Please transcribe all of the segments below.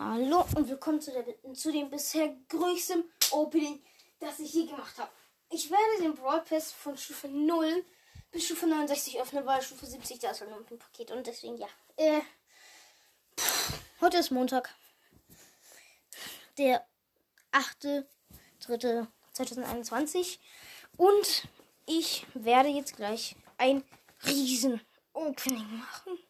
Hallo und willkommen zu, der, zu dem bisher größten Opening, das ich je gemacht habe. Ich werde den Brawl Pass von Stufe 0 bis Stufe 69 öffnen, weil Stufe 70 da ist halt noch ein Paket und deswegen ja. Äh, pff, heute ist Montag. Der 8.3.2021 und ich werde jetzt gleich ein riesen Opening machen.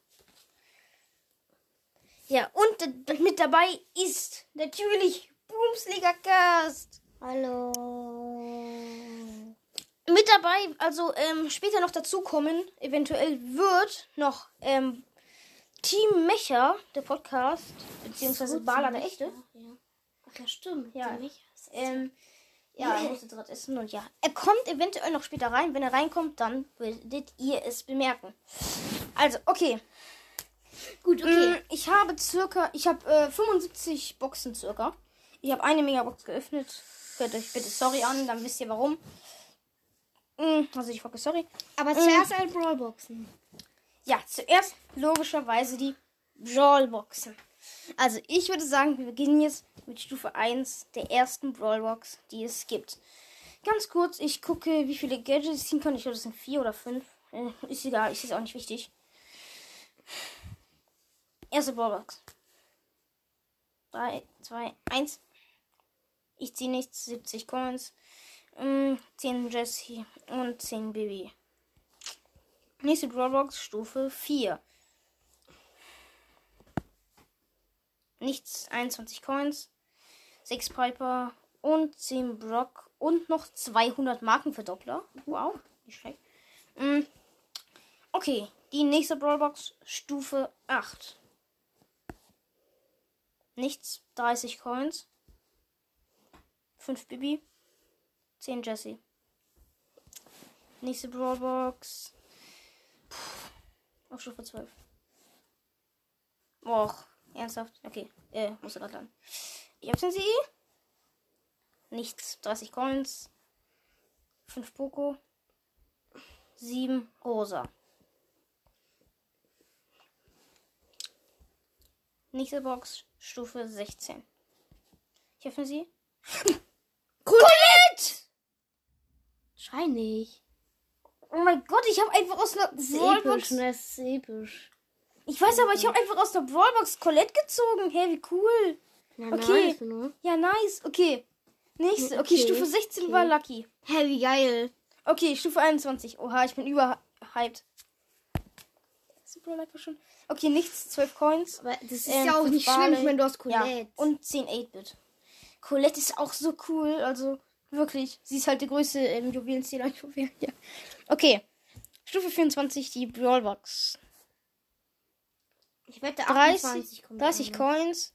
Ja, und mit dabei ist natürlich Boomsliga Cast. Hallo. Mit dabei, also ähm, später noch dazukommen, eventuell wird noch ähm, Team Mecha, der Podcast, beziehungsweise Bala der Echte. Ja. Ach ja, stimmt. Ja. Ist- Ähm, ja, er musste gerade essen und ja. Er kommt eventuell noch später rein. Wenn er reinkommt, dann werdet ihr es bemerken. Also, okay. Gut, okay. Ich habe circa, ich habe äh, 75 Boxen circa. Ich habe eine Megabox geöffnet. Hört euch bitte sorry an, dann wisst ihr warum. Mm, Also ich frage sorry. Aber zuerst ein Brawlboxen. Ja, zuerst logischerweise die Brawlboxen. Also ich würde sagen, wir beginnen jetzt mit Stufe 1 der ersten Brawlbox, die es gibt. Ganz kurz, ich gucke, wie viele Gadgets ich ziehen kann. Ich glaube, das sind vier oder fünf. Äh, ist egal, ist jetzt auch nicht wichtig. Erste Brawlbox. 3, 2, 1. Ich ziehe nichts. 70 Coins. Ähm, 10 Jessie und 10 Baby. Nächste Brawlbox, Stufe 4. Nichts, 21 Coins, 6 Piper und 10 Brock und noch 200 Markenverdoppler. Wow, nicht schlecht. Mm. Okay, die nächste Brawlbox, Stufe 8. Nichts, 30 Coins, 5 Bibi, 10 Jessie. Nächste Brawlbox, auf Stufe 12. Och, ernsthaft? Okay, äh, muss er gerade lang. Ich hab's sie. Nichts. 30 Coins. 5 Poco. 7 Rosa. Nächste Box, Stufe 16. Ich öffne sie. Colette! Schrei nicht. Oh mein Gott, ich habe einfach aus einer Das Brawlbox episch, ne? Das ist episch. Ich weiß aber, ich habe einfach aus der Brawlbox Colette gezogen. Hey, wie cool. Ja, Okay. nice, ne? Ja, nice. Okay. Nächste. Okay, Okay, Stufe 16 okay. war Lucky. Hä, wie geil. Okay, Stufe 21. Oha, ich bin überhyped. Ist Brawl einfach schon. Okay, nichts. 12 Coins. Aber das ist Ähm, ja auch nicht schlimm. Barley. Ich meine, du hast Ja. Colette. Und 10 8-Bit. Colette ist auch so cool. Also, wirklich. Sie ist halt der größte ähm, Juwelenstealer. Juwelen, ja. Okay. Stufe 24, die Brawlbox. ich wette 30, 28 kommt 30 rein, ne? Coins,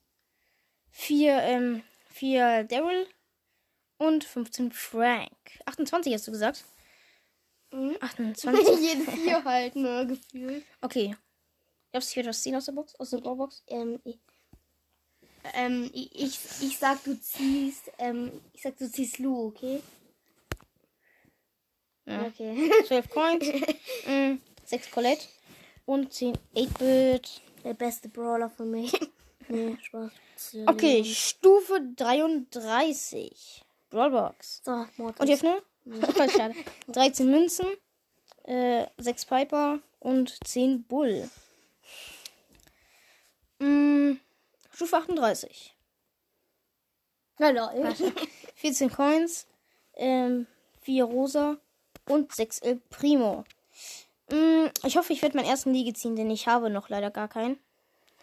4, ähm, 4 Daryl und 15 Frank. 28 hast du gesagt? Mhm. 28. Jede vier halt, ne, gefühlt. Okay. Darfst du hier etwas ziehen aus der Box? Aus der Brawlbox? Ähm, ich, ähm, ich, ich, ich sag, du ziehst, ähm, ich sag, du ziehst Lu, okay? Ja. Okay. 12 Coins, mm, 6 Colette und 10 8-Bit. Der beste Brawler für mich. nee, Spaß. Okay, Stufe 33. Brawlbox. So, Mortis. Und ich öffne? Voll schade. 13 Münzen, äh, 6 Piper und 10 Bull. Mm, Stufe 38. Na lol. 14 Coins, ähm, 4 Rosa und 6 El Primo. Mm, ich hoffe, ich werde meinen ersten Liege ziehen, denn ich habe noch leider gar keinen.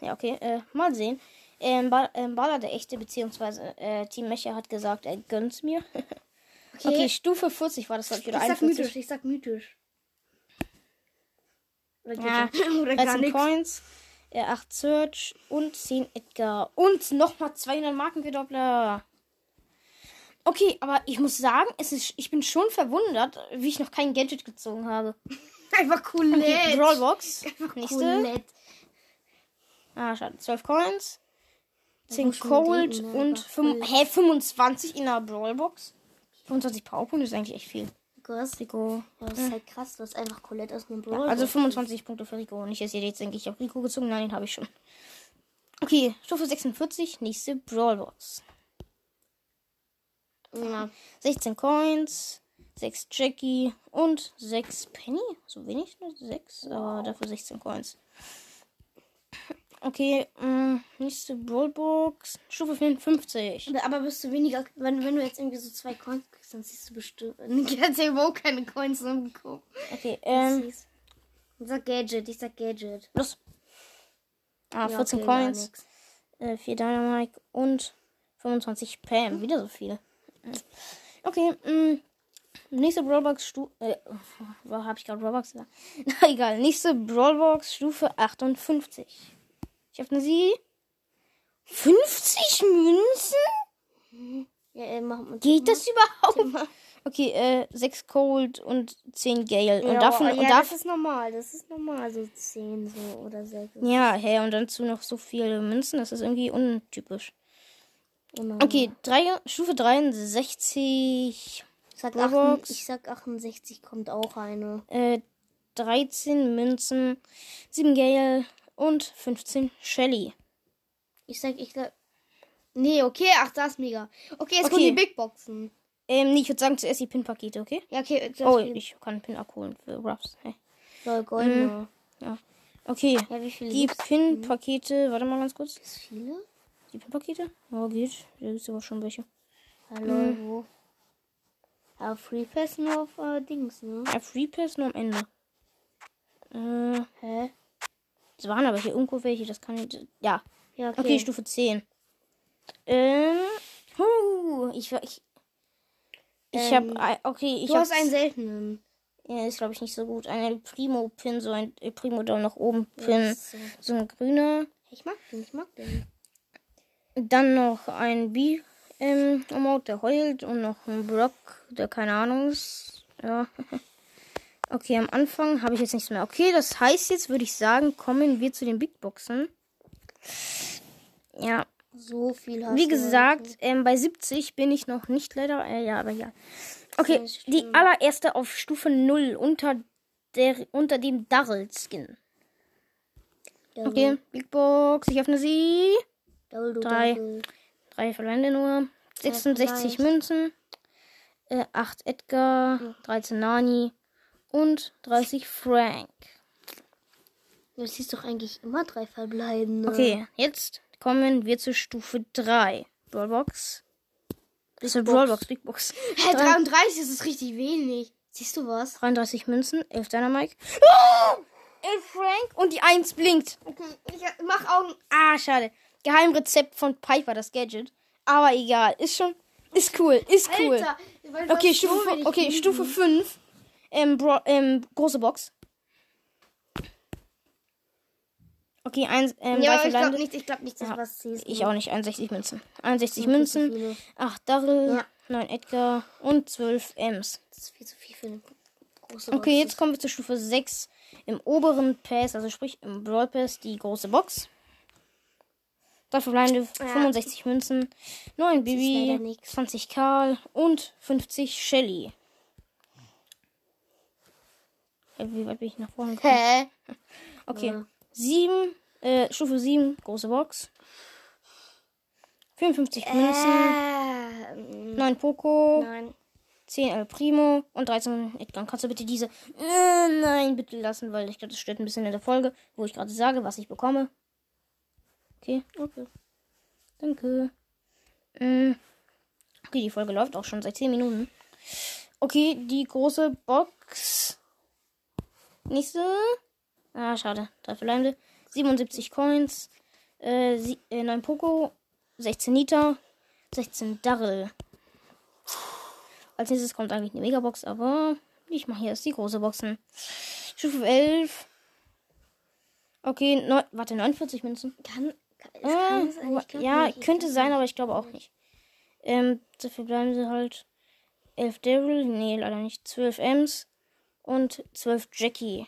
Ja, okay, äh, mal sehen. Ähm, ba ähm, Bala der Echte, beziehungsweise äh, Team Mecha hat gesagt, er gönnt's mir. okay. Stufe 40 war das, glaube ich, ich oder sag 41. mythisch, ich sag mythisch. Oder, Ja, schon. Oder gar 13 nichts. Coins, äh, 8 Search und 10 Edgar. Und nochmal 200 Markenverdoppler. Okay, aber ich muss sagen, es ist, ich bin schon verwundert, wie ich noch kein Gadget gezogen habe. Einfach Okay, Colette. Brawlbox. Nächste. Colette. Ah, schade. 12 Coins. 10 muss schon Cold denken, ne, und aber fünf- hä, 25 in der Brawlbox. 25 Powerpunkte ist eigentlich echt viel. Krass. Rico. Ja, das ist halt krass, du hast einfach Colette aus einem Brawl. Also 25 Punkte für Rico. Nicht, dass ihr jetzt denke ich habe Rico gezogen. Nein, den habe ich schon. Okay, Stufe 46, nächste Brawlbox. Ja. 16 Coins, 6 Jackie und 6 Penny. So wenig, nur 6, aber dafür 16 Coins. Okay, mh, nächste Brawlbox. Stufe 54. Aber- Aber bist du weniger, wenn, wenn du jetzt irgendwie so zwei Coins dann siehst du bestimmt. Ich hatte ja überhaupt keine Coins umgeguckt. Okay, ähm, Ich sag Gadget, ich sag Gadget. los. Ah, Ja, 14 okay, Coins, äh, 4 Dynamite und 25 Pam. Wieder so viele. Okay, mh, nächste Brawlbox Stufe. Äh, oh, habe ich gerade Brawlbox gesagt? Na egal, nächste Brawlbox Stufe 58. Ich öffne sie. 50 Münzen? Ja, äh, mal. Geht das überhaupt? Okay, äh, 6 Cold und 10 Gale. Und Ja, davon, ja, und das davon, ist normal. Das ist normal, so 10 so oder 6. ja, hä, und dazu noch so viele Münzen, das ist irgendwie untypisch. Genau. Okay, drei, Stufe 63, Ich sag, Brawlbox. 8, ich sag 68 kommt auch eine. äh, 13 Münzen, 7 Gale und 15 Shelly. Ich sag, ich sag. Nee, okay, ach, das ist mega. Okay, jetzt Okay. kommen die Big Boxen. Ähm, nee, ich würde sagen zuerst die Pin-Pakete, okay? Ja, okay. Das Oh, ich kann Pin abholen für Ruffs. Hey. Lol, goldene. Okay, Ja, wie viele die? Pin-Pakete, warte mal ganz kurz. Gibt's viele? Die Pin-Pakete? Oh, geht. Da gibt es aber schon welche. Hallo, Mhm. wo? Ja, Free Pass nur auf äh, Dings, ne? Ja, Free Pass nur am Ende. Äh, Hä? es waren aber hier irgendwo welche, das kann ich. Ja, Ja, okay, okay. Stufe 10. Ähm, huh, ich. Ich, ich Ähm, hab. Okay, ich du hast einen seltenen. Ja, ist glaube ich nicht so gut. Ein Primo-Pin, so ein äh, Primo Down nach oben Pin. Ja, so. So ein grüner. Ich mag den, ich mag den. Dann noch ein B. Ähm, Emote, der heult und noch ein Brock, der keine Ahnung ist. Ja. Okay, am Anfang habe ich jetzt nichts mehr. Okay, das heißt jetzt, würde ich sagen, kommen wir zu den Big Boxen. Ja, So viel hast wie gesagt, ähm, bei 70 bin ich noch nicht leider. Äh, ja, aber ja. Okay, Das ist die allererste auf Stufe 0 unter, der, unter dem Darrell-Skin. Okay, Big Box, ich öffne sie. Drei. Drei Verbände nur. 66 vielleicht. Münzen. Äh, 8 Edgar. 13 Nani. Und 30 Frank. Du siehst doch eigentlich immer drei verbleibende. Okay, jetzt kommen wir zur Stufe 3. Brawlbox. Das ist eine Brawlbox, Big Box. Hä, 33 das ist richtig wenig. Siehst du was? 33 Münzen, 11 Dynamite. Oh! 11 Frank und die 1 blinkt. Okay, ich mach Augen. Ah, schade. Geheimrezept von Piper, das Gadget. Aber egal, ist schon, ist cool, ist cool. Alter, Okay, Stufe, so okay. Stufe 5. Ähm, Bro ähm, große Box. Okay, eins, ähm, Ja, ich glaube nicht, ich glaube nicht, dass Ja, du was siehst. Ich auch nicht, 61 Münzen. 61 viel zu Münzen, viele. 8 Darrell, Ja. 9 Edgar und 12 Ems. Das ist viel zu viel für eine große Okay, Box. jetzt kommen wir zur Stufe 6. Im oberen Pass, also sprich im Brawl Pass, die große Box. Drei verbleibende, Ja. 65 Münzen, 9 leider Bibi, nix. 20 Karl und 50 Shelly. Hä, Wie weit bin ich nach vorne gekommen? Hä? Okay. Ja. 7, äh, Stufe 7, große Box. 54 Münzen, Ähm, 9 Poco, nein. 10 El Primo und 13 Edgar. Kannst du bitte diese äh, nein bitte lassen, weil ich glaube, das stört ein bisschen in der Folge, wo ich gerade sage, was ich bekomme. Okay, Okay. danke. Mm. Okay, die Folge läuft auch schon seit 10 Minuten. Okay, die große Box. Nächste. Ah, schade. Drei verbleibende. 77 Coins. Äh, sie, äh, 9 Poco. 16 Nita. 16 Darrell. Als nächstes kommt eigentlich eine Megabox, aber ich mache hier erst die große Boxen. Stufe 11. Okay, neun, warte, 49 Münzen. Kann, kann, es Äh, kann glaub ja, nicht, ich könnte sein, aber ich glaube auch nicht. Ähm, dafür bleiben sie halt 11 Daryl, nee, leider nicht. 12 Ems und 12 Jackie.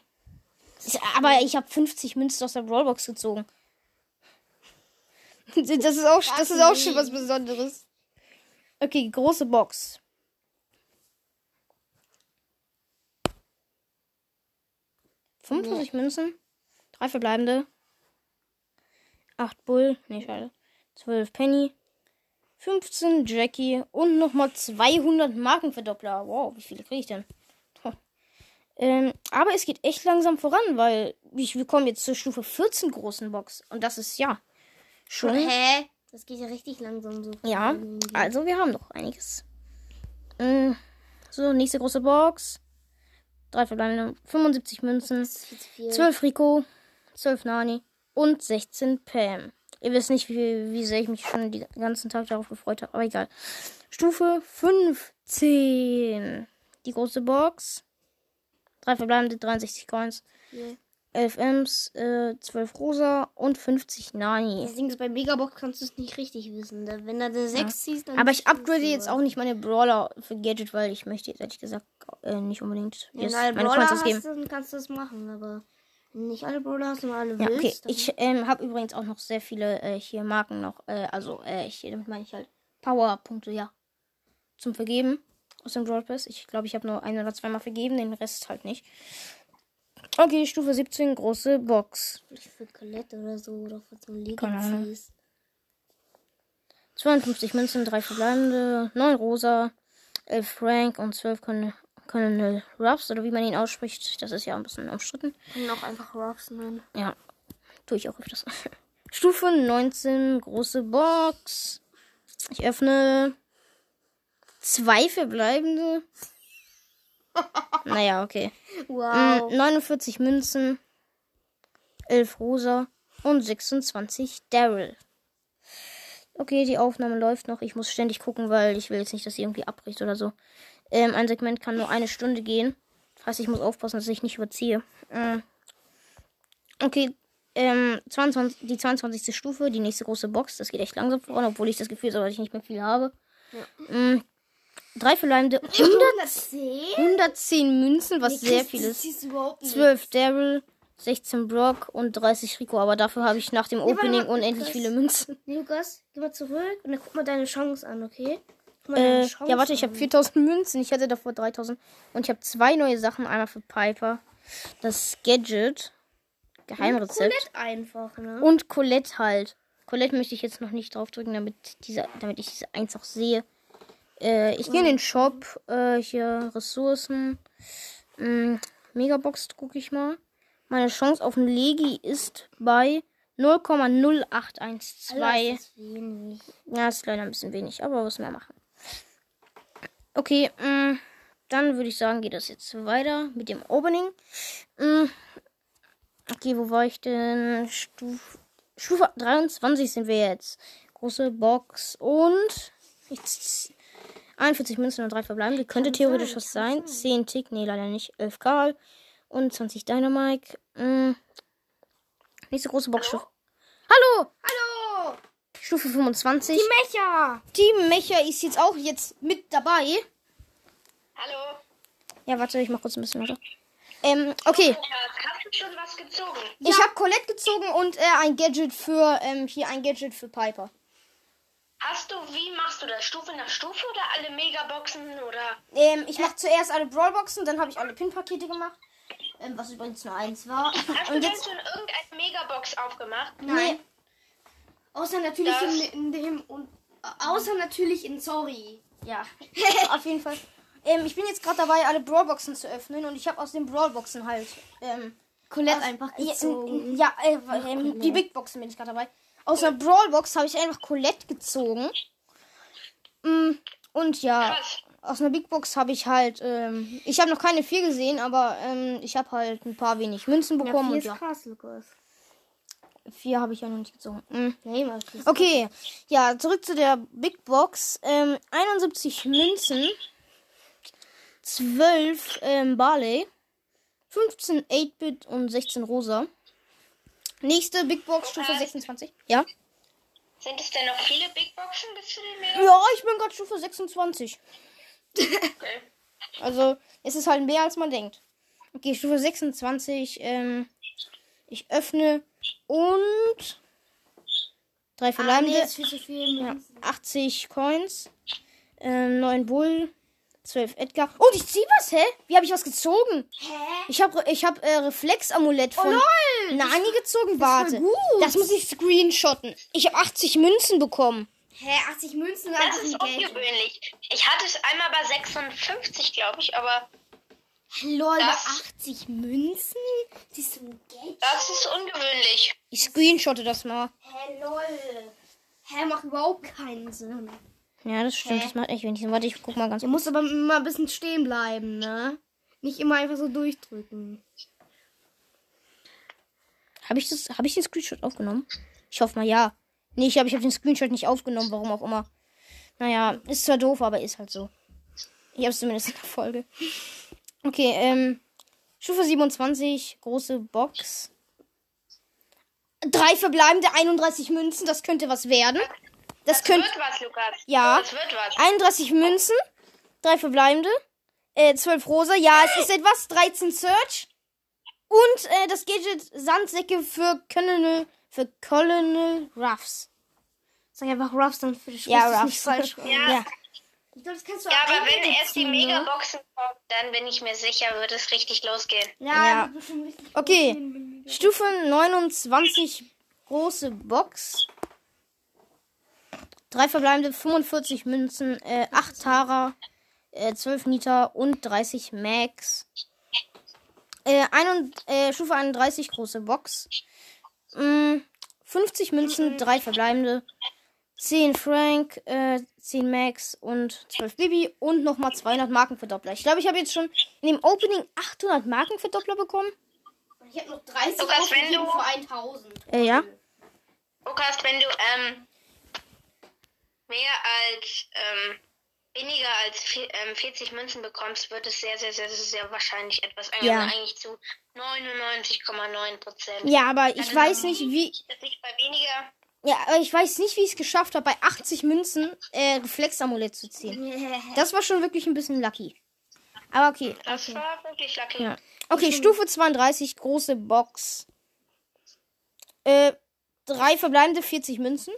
Aber ich habe 50 Münzen aus der Brawlbox gezogen. Das ist auch, das ist auch schon was Besonderes. Okay, große Box. ...55 Münzen, drei verbleibende, 8 Bull, nee, schade. 12 Penny, 15 Jackie und nochmal 200 Markenverdoppler. Wow, wie viele kriege ich denn? Ähm, aber es geht echt langsam voran, weil ich, wir kommen jetzt zur Stufe 14 großen Box. Und das ist ja schon. Hä? Das geht ja richtig langsam so. Ja, also wir haben noch einiges. Mm, So, nächste große Box. Drei verbleibende 75 Münzen. Das ist viel zu viel. 12 Rico, 12 Nani und 16 Pam. Ihr wisst nicht, wie, wie sehr ich mich schon den ganzen Tag darauf gefreut habe, aber egal. Stufe 15. Die große Box. Drei verbleibende 63 Coins, Viel. 11 Ms, äh, 12 Rosa und 50 Nani. Das Ding ist, bei Megabox kannst du es nicht richtig wissen. Da- Wenn du eine 6 ziehst, dann. Aber ich upgrade jetzt was. auch nicht meine Brawler für Gadget, weil ich möchte jetzt ehrlich gesagt äh, nicht unbedingt Wenn jetzt meine Brawler Coins ausgeben. hast, dann kannst du das machen. Aber nicht alle Brawler hast und alle Ja, okay. willst, dann Ich ähm, habe übrigens auch noch sehr viele äh, hier Marken noch. Äh, also, äh, hier, damit meine ich halt Powerpunkte, ja. Zum Vergeben aus dem Brawl Pass. Ich glaube, ich habe nur ein oder zweimal vergeben, den Rest halt nicht. Okay, Stufe 17, große Box. vielleicht für Colette oder so oder für so ein. Legacies. 52 Münzen, 3 verbleibende, 9 rosa, 11 Frank und 12 Con Colonel Ruffs, oder wie man ihn ausspricht. Das ist ja ein bisschen umstritten. Können auch einfach Rocks nennen. Ja, tue ich auch öfters. Stufe 19, große Box. Ich öffne zwei verbleibende. naja, okay. Wow. Mm, 49 Münzen, 11 rosa und 26 Daryl. Okay, die Aufnahme läuft noch. Ich muss ständig gucken, weil ich will jetzt nicht, dass sie irgendwie abbricht oder so. Ähm, ein Segment kann nur eine Stunde gehen. Das heißt, ich muss aufpassen, dass ich nicht überziehe. Mm. Okay, ähm, 22, die 22. Stufe, die nächste große Box. Das geht echt langsam voran, obwohl ich das Gefühl habe, dass ich nicht mehr viel habe. Mm. Drei verbleibende 100, 110? 110 Münzen, was sehr viel ist. ist. überhaupt nicht. 12 Daryl, 16 Brock und 30 Rico. Aber dafür habe ich nach dem Opening mal, unendlich Lukas. viele Münzen. Lukas, geh mal zurück und dann guck mal deine Chance an, okay? Äh, Chance ja, warte, ich habe an. 4000 Münzen. Ich hatte davor 3000. Und ich habe zwei neue Sachen. Einmal für Piper. Das Gadget. Geheimrezept. Colette einfach, ne? Und Colette halt. Colette möchte ich jetzt noch nicht draufdrücken, damit, diese, damit ich diese eins auch sehe. Äh, ich gehe in den Shop. Äh, hier Ressourcen. Mm, Megabox gucke ich mal. Meine Chance auf einen Legi ist bei 0,0812. Alter, ist das wenig. Ja, ist leider ein bisschen wenig, aber was wir machen. Okay, mh, dann würde ich sagen, geht das jetzt weiter mit dem Opening. Mh, okay, wo war ich denn? Stufe, Stufe 23 sind wir jetzt. Große Box und jetzt 41 Münzen und 3 verbleibende. Könnte theoretisch was sein. 10 Tick, nee, leider nicht. 11 Karl und 20 Dynamite. Mh, nächste große Box. Stufe. Hallo! Hallo! Stufe 25. Die Mecha! Die Mecha ist jetzt auch jetzt mit dabei. Hallo. Ja, warte, ich mach kurz ein bisschen lauter. Ähm, okay. Ja, hast du schon was gezogen? Ich habe Colette gezogen und äh, ein Gadget für, ähm, hier ein Gadget für Piper. Hast du, wie machst du das? Stufe nach Stufe oder alle Megaboxen oder? Ähm, ich mache zuerst alle Brawlboxen, dann habe ich alle Pin-Pakete gemacht. Ähm, was übrigens nur eins war. Hast du Und denn jetzt. schon irgendeine Megabox aufgemacht? Nee, Außer natürlich Das- in, in dem und außer natürlich in Sorry. ja. Auf jeden Fall. Ähm, ich bin jetzt gerade dabei, alle Brawlboxen zu öffnen und ich habe aus den Brawlboxen halt. Ähm, Colette aus- einfach ja, gezogen. Ja, äh, ähm, die Big Boxen bin ich gerade dabei. Aus der Brawlbox habe ich einfach Colette gezogen. Mm, Und ja, aus einer Big Box habe ich halt, ähm, ich habe noch keine vier gesehen, aber ähm, ich habe halt ein paar wenig Münzen Ja, bekommen viel und ist ja, krass, Lukas. vier habe ich ja noch nicht gezogen. Mm. Nee, Okay, ja, zurück zu der Big Box. Ähm, 71 Münzen, 12 ähm, Barley, 15 8-Bit und 16 Rosa. Nächste Big Box, Stufe 26. Ja? Sind es denn noch viele Big Boxen bis zu den Mega? Ja, ich bin gerade Stufe 26. Okay. Also, es ist halt mehr als man denkt. Okay, Stufe 26. Ähm, ich öffne und drei Ah, nee, verbleibende. viel. ja, 80 Coins, ähm, 9 Bull, 12 Edgar. Oh, ich zieh was, hä? Wie habe ich was gezogen? Hä? Ich habe ich hab äh, Reflexamulett von Nani gezogen. Warte. gut. Das muss ich screenshotten. Ich habe 80 Münzen bekommen. Hä, 80 Münzen Das ist ungewöhnlich. Ich hatte es einmal bei 56, glaube ich, aber Lol, Das- 80 Münzen? Das ist so ein Geld. das ist ungewöhnlich. Ich screenshotte das mal. Hä, lol. Hä, macht überhaupt keinen Sinn. Ja, das stimmt. Hä? Das macht echt wenig Sinn. Warte, ich guck mal ganz Du musst aber immer ein bisschen stehen bleiben, ne? Nicht immer einfach so durchdrücken. Habe ich, das- hab ich den Screenshot aufgenommen? Ich hoffe mal ja. Nee, ich glaube, ich habe den Screenshot nicht aufgenommen, warum auch immer. Naja, ist zwar doof, aber ist halt so. Ich habe es zumindest in der Folge. Okay, ähm. Stufe 27, große Box. Drei verbleibende 31 Münzen, das könnte was werden. Das, Das könnte. wird was, Lukas. Ja. Das wird was. 31 Münzen, drei verbleibende, äh, 12 rosa, ja, es ist etwas, 13 Search und äh, das Gadget Sandsäcke für Colonel, für Colonel Ruffs. Sag einfach Ruffs, dann für die Ja, nicht Ruffs. falsch. Ja. Ja. Ich glaube, das kannst du Ja, aber wenn erst die ne? Megaboxen kommen, dann bin ich mir sicher, wird es richtig losgehen. Ja, Ja. Okay. Stufe 29, große Box. Drei verbleibende, 45 Münzen, äh, 8 Tara, äh, 12 Nita und 30 Max. Äh, ein, äh, Stufe 31, große Box. Mm, 50 Münzen, 3 verbleibende, 10 Frank, äh, 10 Max und 12 Bibi und nochmal 200 Markenverdoppler. Ich glaube, ich habe jetzt schon in dem Opening 800 Markenverdoppler bekommen. Ich habe noch 30 Lukas, wenn ausgegeben du- für 1000. Äh, ja. Lukas, wenn du ähm, mehr als ähm, weniger als ähm, 40 Münzen bekommst, wird es sehr, sehr, sehr, sehr, sehr wahrscheinlich etwas. Also Ja. eigentlich zu 99,9 Prozent. Ja, aber ich weiß nicht, wie. Liegt bei weniger. Ja, aber ich weiß nicht, wie ich es geschafft habe, bei 80 Münzen äh, Reflexamulett zu ziehen. Das war schon wirklich ein bisschen lucky. Aber okay. Das war wirklich lucky. Ja. Okay, Stufe 32, große Box. Äh, drei verbleibende 40 Münzen.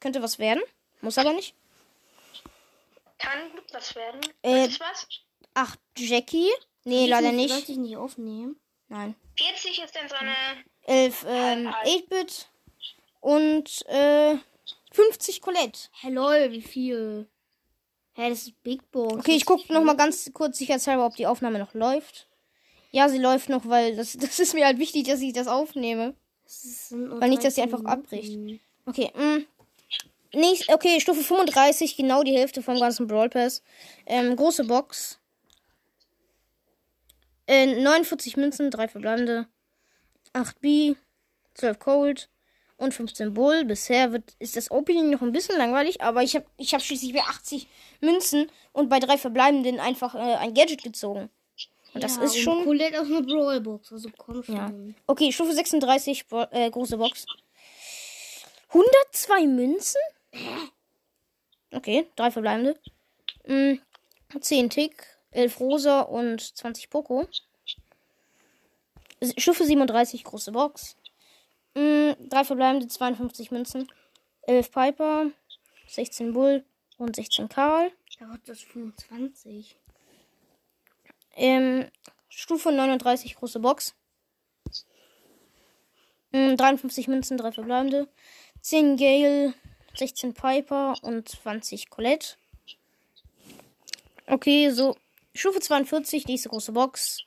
Könnte was werden. Muss aber nicht. Kann was werden. Äh, ist was? Ach, Jackie. Nee, leider nicht. Sollte ich nicht aufnehmen? Nein. 40 ist dann so eine. 11 ähm, 8-Bit. Und äh, 50 Colette. Hey, lol, wie viel? Hä, das ist Big Box. Okay, ich gucke noch mal ganz kurz sicherheitshalber, ob die Aufnahme noch läuft. Ja, sie läuft noch, weil das, das ist mir halt wichtig, dass ich das aufnehme. Weil nicht, dass sie einfach abbricht. Okay, mh. Nächst, okay, Stufe 35, genau die Hälfte vom ganzen Brawl Pass. Ähm, große Box. Äh, 49 Münzen, 3 verbleibende. 8 B, 12 Cold und 15 Bull. Bisher wird, ist das Opening noch ein bisschen langweilig, aber ich habe ich hab schließlich bei 80 Münzen und bei drei verbleibenden einfach äh, ein Gadget gezogen. Und das ist schon. Colette aus einer Brawlbox, also komm schon. Ja. Okay, Stufe 36, Bo- äh, große Box. 102 Münzen? Okay, drei verbleibende. Mm, 10 Tick, 11 Rosa und 20 Poco. Stufe 37, große Box. Mm, drei verbleibende, 52 Münzen. 11 Piper, 16 Bull und 16 Karl. Ja, Gott, das ist 25. Ähm, Stufe 39, große Box. Ähm, 53 Münzen, 3 verbleibende. 10 Gale, 16 Piper und 20 Colette. Okay, so. Stufe 42, nächste große Box.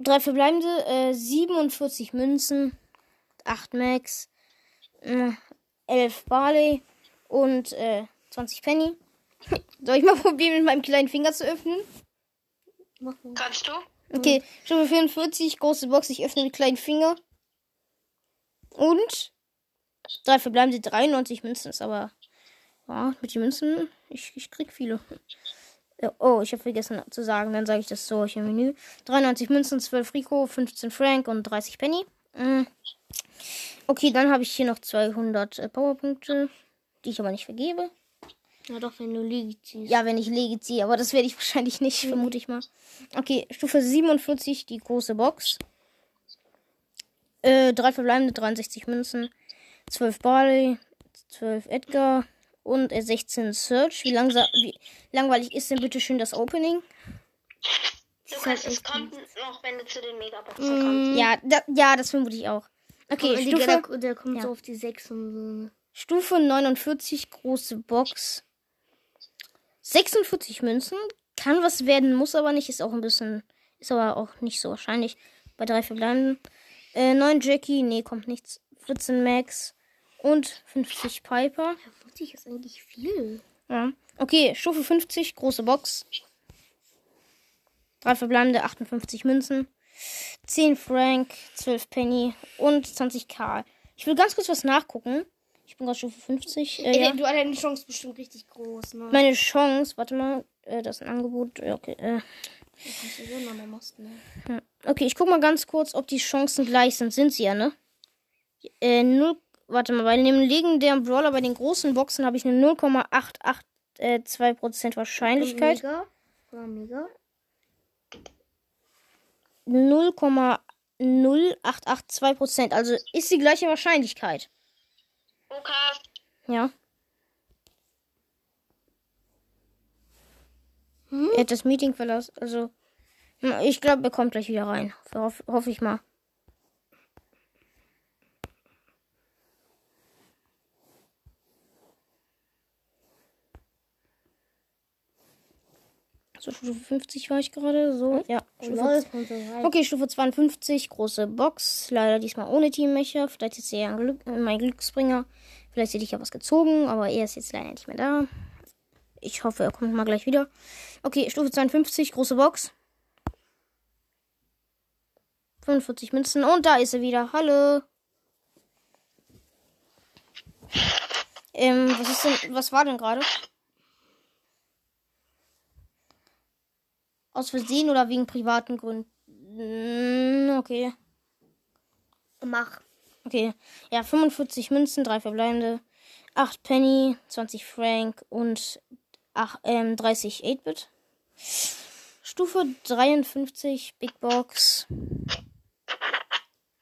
3 verbleibende, äh, 47 Münzen, 8 Max, äh, 11 Barley und äh, 20 Penny. Soll ich mal probieren, mit meinem kleinen Finger zu öffnen? Mach mal. Kannst du? Okay, Stufe 44, große Box, ich öffne mit kleinen Finger. Und drei verbleibende 93 Münzen ist aber. Ja, mit den Münzen, ich, ich krieg viele. Oh, ich habe vergessen zu sagen, dann sage ich das so hier im Menü. 93 Münzen, 12 Rico, 15 Frank und 30 Penny. Mm. Okay, dann habe ich hier noch 200 äh, Powerpunkte, die ich aber nicht vergebe. Ja, doch, wenn du Lüge ziehst. Ja, wenn ich Lege ziehe, aber das werde ich wahrscheinlich nicht, vermute ich mal. Okay, Stufe 47, die große Box. Äh, drei verbleibende 63 Münzen, 12 Barley, 12 Edgar und äh, 16 Search. Wie, langsa wie langweilig ist denn bitte schön das Opening? Lukas, es kommt noch, wenn du zu den Megaboxen kommst. Ja, da, ja, das vermute ich auch. Okay, Und Stufe, der, der kommt Ja. so auf die 6 und so. ne? Stufe 49, große Box. 46 Münzen. Kann was werden, muss aber nicht. Ist auch ein bisschen, ist aber auch nicht so wahrscheinlich. Bei drei verbleibenden. Äh, 9 Jackie, nee, kommt nichts. 14 Max und 50 Piper. 50 ist eigentlich viel. Ja. Okay, Stufe 50, große Box. Drei verbleibende, 58 Münzen. 10 Frank, 12 Penny und 20 Karl. Ich will ganz kurz was nachgucken. Ich bin gerade Stufe 50. Äh, Ey, ja. Du hast deine Chance bestimmt richtig groß, ne? Meine Chance, warte mal, äh, das ist ein Angebot. Ja, okay, äh, so ne? okay, ich guck mal ganz kurz, ob die Chancen gleich sind. Sind sie ja, ne? Äh, 0, warte mal, bei dem legendären Brawler, bei den großen Boxen habe ich eine 0,882% Wahrscheinlichkeit. Mega. Oder mega. 0,0882%. Also ist die gleiche Wahrscheinlichkeit. Lukas, Ja. Er hat das Meeting verlassen. Also, ich glaube, er kommt gleich wieder rein. Hoff, hoffe ich mal. So, Stufe 50 war ich gerade. So, ja. Stufe rein. Okay, Stufe 52, große Box. Leider diesmal ohne Teammecher. Vielleicht ist er Glück, äh, mein Glücksbringer. Vielleicht hätte ich ja was gezogen, aber er ist jetzt leider nicht mehr da. Ich hoffe, er kommt mal gleich wieder. Okay, Stufe 52, große Box. 45 Münzen und da ist er wieder. Hallo. Ähm, was ist denn, was war denn gerade? Aus Versehen oder wegen privaten Gründen? Mm, Okay. Mach. Okay. Ja, 45 Münzen, 3 verbleibende, 8 Penny, 20 Frank und ach, ähm, 30 8-Bit. Stufe 53, Big Box.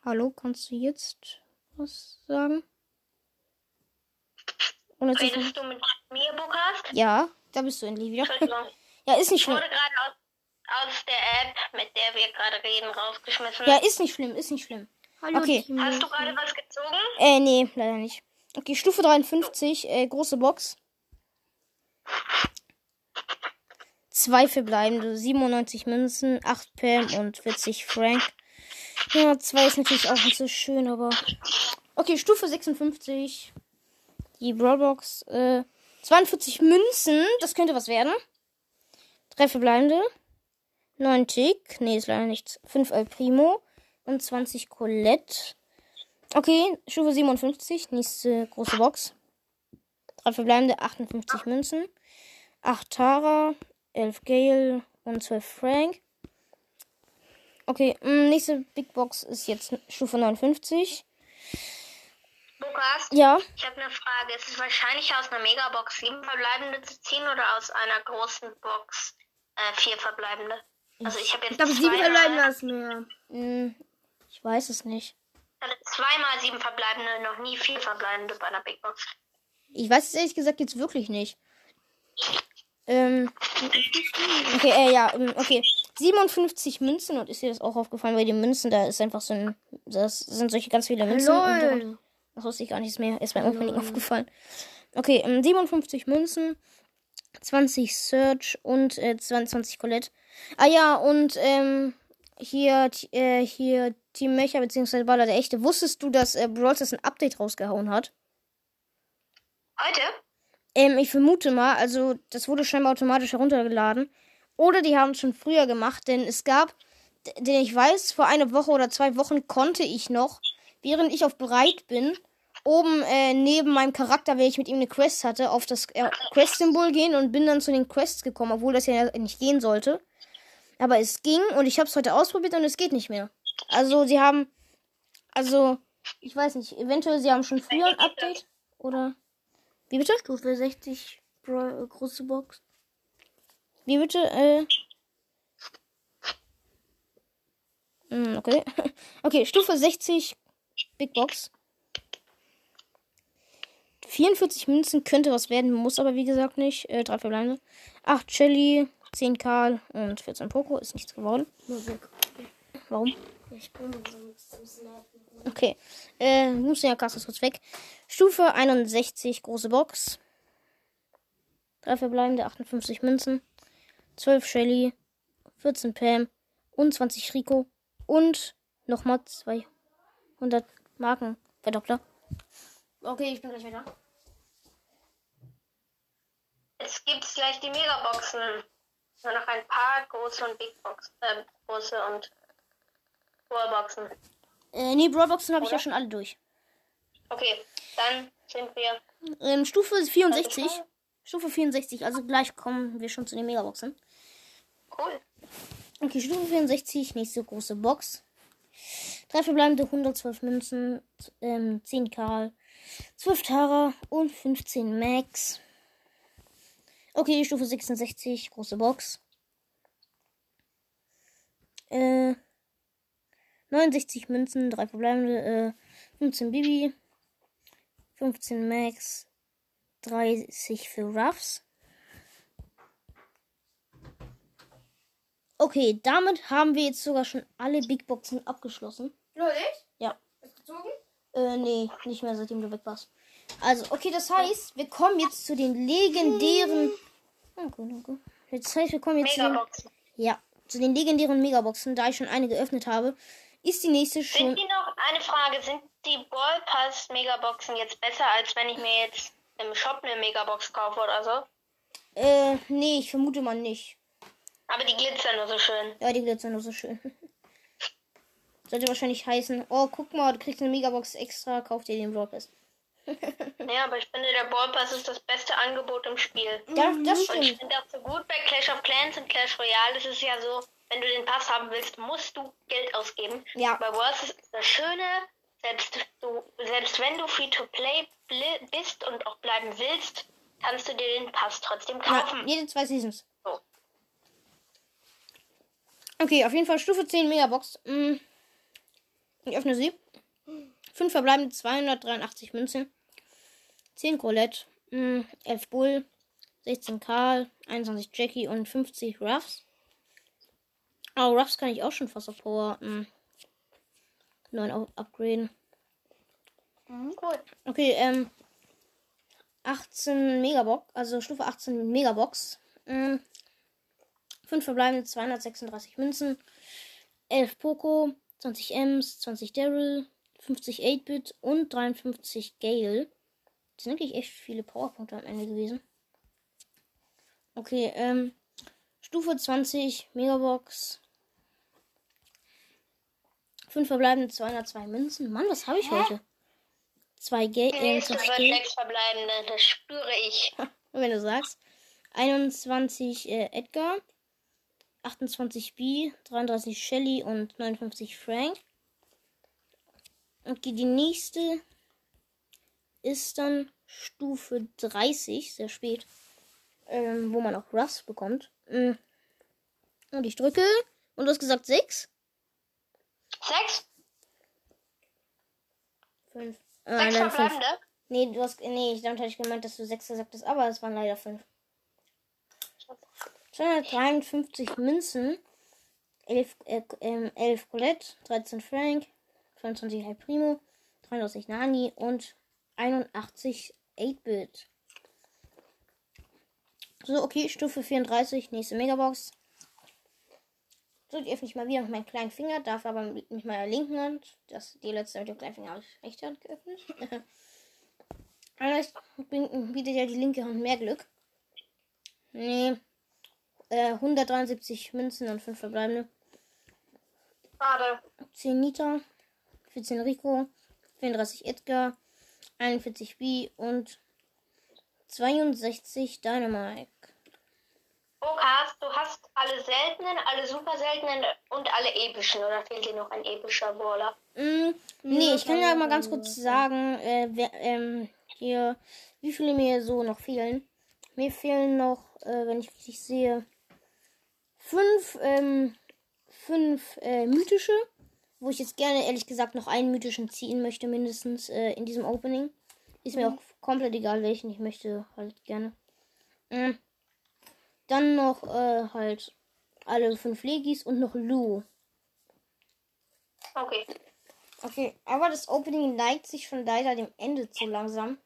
Hallo, kannst du jetzt was sagen? Ohne redest du mit mir, Lukas? ja, da bist du endlich wieder. Ja, ist nicht Ich schlimm. wurde gerade aus, aus der App, mit der wir gerade reden, rausgeschmissen. Ja, ist nicht schlimm, ist nicht schlimm. Hallo, Okay. Team. Hast du gerade was gezogen? Äh, nee, leider nicht. Okay, Stufe 53, äh, große Box. Zwei verbleibende, 97 Münzen, 8 Pam und 40 Frank. Ja, zwei ist natürlich auch nicht so schön, aber. Okay, Stufe 56. Die Brawlbox, äh, 42 Münzen, das könnte was werden. Drei verbleibende. 9 Tick, nee, ist leider nichts. 5 El Primo und 20 Colette. Okay, Stufe 57, nächste große Box. Drei verbleibende, 58 Münzen. 8 Tara, 11 Gale und 12 Frank. Okay, mh, nächste Big Box ist jetzt Stufe 59. Lukas, Ja, ich habe eine Frage. Ist es wahrscheinlicher, aus einer Megabox sieben verbleibende zu ziehen oder aus einer großen Box äh, vier verbleibende? Also ich habe jetzt Ich glaube, sieben zweimal- verbleiben das mehr. mh, ich weiß es nicht. ich hatte zweimal sieben verbleibende, noch nie vier verbleibende bei einer Big Box. Ich weiß es ehrlich gesagt jetzt wirklich nicht. Ähm, okay, äh, ja, ähm, okay. 57 Münzen und ist dir das auch aufgefallen bei den Münzen? Da ist einfach so ein, das sind solche ganz viele Münzen. Und, Lol. das wusste ich gar nicht mehr. Ist beim Opening aufgefallen. Okay, ähm, 57 Münzen, 20 Search und äh, 22 Colette. Ah ja, und ähm, hier, äh, hier Team Mecha bzw. Baller der Echte. Wusstest du, dass äh, Brawl Stars ein Update rausgehauen hat? Heute? Ähm, ich vermute mal, also das wurde scheinbar automatisch heruntergeladen. Oder die haben es schon früher gemacht, denn es gab, denn ich weiß, vor einer Woche oder zwei Wochen konnte ich noch, während ich auf bereit bin, oben äh, neben meinem Charakter, weil ich mit ihm eine Quest hatte, auf das äh, Quest-Symbol gehen und bin dann zu den Quests gekommen, obwohl das ja nicht gehen sollte. Aber es ging und ich habe es heute ausprobiert und es geht nicht mehr. Also sie haben, also ich weiß nicht, eventuell sie haben schon früher ein Update oder wie bitte? Stufe 60, Bro, äh, große Box. Wie bitte? Äh. Hm, Okay. Okay, Stufe 60 Big Box. 44 Münzen könnte was werden, muss aber wie gesagt nicht. Äh, drei verbleibende. 8 Shelly, 10 Karl und 14 Poco. Ist nichts geworden. Warum? Ich bin so. Okay. Äh, muss ja ist kurz weg. Stufe 61, große Box. Drei verbleibende, 58 Münzen. 12 Shelly, 14 Pam und 20 Rico. Und nochmal 200 Marken. Verdoppler. Okay, ich bin gleich wieder. Jetzt gibt's gleich die Megaboxen. Nur noch ein paar große und Big Box, äh, große und Boxen. Äh, nee, Brawlboxen habe ich ja schon alle durch. Okay, dann sind wir. Ähm, Stufe 64. Also, Stufe 64, also gleich kommen wir schon zu den Megaboxen. Cool. Okay, Stufe 64, nächste große Box. Drei verbleibende 112 Münzen, ähm, 10 Karl, 12 Tara und 15 Max. Okay, Stufe 66, große Box. Äh, 69 Münzen, drei verbleibende, äh, 15 Bibi, 15 Max, 30 für Ruffs. Okay, damit haben wir jetzt sogar schon alle Big Boxen abgeschlossen. Leute, echt? Ja. Du gezogen? Äh, nee, nicht mehr seitdem du weg warst. Also, okay, das heißt, wir kommen jetzt zu den legendären. Danke, danke. Das heißt, wir kommen jetzt zu den, Megaboxen. ja, zu den legendären Megaboxen, da ich schon eine geöffnet habe. Ist die nächste Sind schon. die noch, eine Frage, sind die Ballpass Megaboxen jetzt besser, als wenn ich mir jetzt im Shop eine Megabox kaufe oder so? Äh, nee, ich vermute mal nicht. Aber die glitzern nur so schön. Ja, die glitzern nur so schön. Sollte wahrscheinlich heißen, oh, guck mal, du kriegst eine Megabox extra, kauf dir den Brawl Pass. Ja, aber ich finde, der Ballpass ist das beste Angebot im Spiel. Ja, das Und ich stimmt. finde auch so gut bei Clash of Clans und Clash Royale, das ist ja so, wenn du den Pass haben willst, musst du Geld ausgeben. Ja. Bei Wars ist das Schöne, selbst, du, selbst wenn du Free-to-Play bist und auch bleiben willst, kannst du dir den Pass trotzdem Ja, kaufen. jede zwei Seasons. So. Okay, auf jeden Fall Stufe 10 Megabox. Mm. Ich öffne sie. 5 verbleibende 283 Münzen. 10 Colette. Mm. 11 Bull. 16 Karl. 21 Jackie und 50 Ruffs. Oh, Ruffs kann ich auch schon fast auf Power mm, 9 au- upgraden. Gut. Okay, ähm. 18 Megabox, also Stufe 18 Megabox. Mm. 5 verbleibende 236 Münzen. 11 Poco, 20 Ms, 20 Daryl, 50 8-Bit und 53 Gale. Das sind wirklich echt viele Powerpunkte am Ende gewesen. Okay, ähm. Stufe 20 Megabox. 5 verbleibende 202 Münzen. Mann, was habe ich heute? 2 Gale, Die äh, nächste 20 wird Gale. sechs verbleibende, das spüre ich. wenn du sagst. 21 äh, Edgar, 28 B, 33 Shelly und 59 Frank. Okay, die nächste ist dann Stufe 30, sehr spät, ähm, wo man auch Ruffs bekommt. Mm. Und ich drücke. Und du hast gesagt 6? Sechs? 5. Sechs Nein, 5. verbleibende? Nee, du hast. Nee, damit hatte ich gemeint, dass du 6 gesagt hast, aber es waren leider 5. 253 Münzen, 11, äh, ähm, 11 Colette, 13 Frank, 25 High Primo, 33 Nani und 81 8-Bit. So, okay, Stufe 34, nächste Megabox. So, die öffne ich mal wieder mit meinem kleinen Finger, dafür aber mit, mit meiner linken Hand. Das, die letzte mit dem kleinen Finger habe ich rechte Hand geöffnet. Bringt- bietet ja die linke Hand mehr Glück. Nee. Äh, 173 Münzen und 5 verbleibende. Schade. 10 Nita, 14 Rico, 34 Edgar, 41 B und 62 Dynamite. Okas, du hast alle seltenen, alle super seltenen und alle epischen. Oder fehlt dir noch ein epischer Brawler? Mm, nee, ich kann ja mal ganz kurz sagen, äh, wer, ähm, hier, wie viele mir so noch fehlen. Mir fehlen noch, äh, wenn ich richtig sehe, fünf, ähm, fünf äh, mythische, wo ich jetzt gerne ehrlich gesagt noch einen mythischen ziehen möchte, mindestens äh, in diesem Opening. Ist mir auch komplett egal welchen. Ich möchte halt gerne. Mm. Dann noch äh, halt alle fünf Legis und noch Lu. Okay. Okay, aber das Opening neigt sich schon leider dem Ende zu langsam.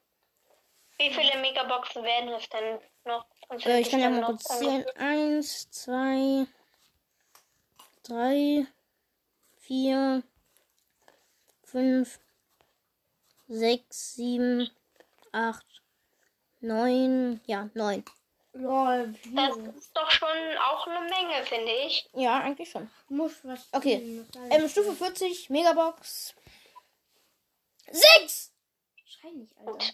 Wie viele Megaboxen werden es denn noch? Äh, ich kann ja mal kurz zählen. Eins, zwei, drei, vier, fünf, sechs, sieben, acht, neun. Ja, neun. Lol, Das ist doch schon auch eine Menge, finde ich. Ja, eigentlich schon. Muss was Okay. ziehen, Ähm, Stufe 40, Megabox. Sechs! Schrei nicht, Alter.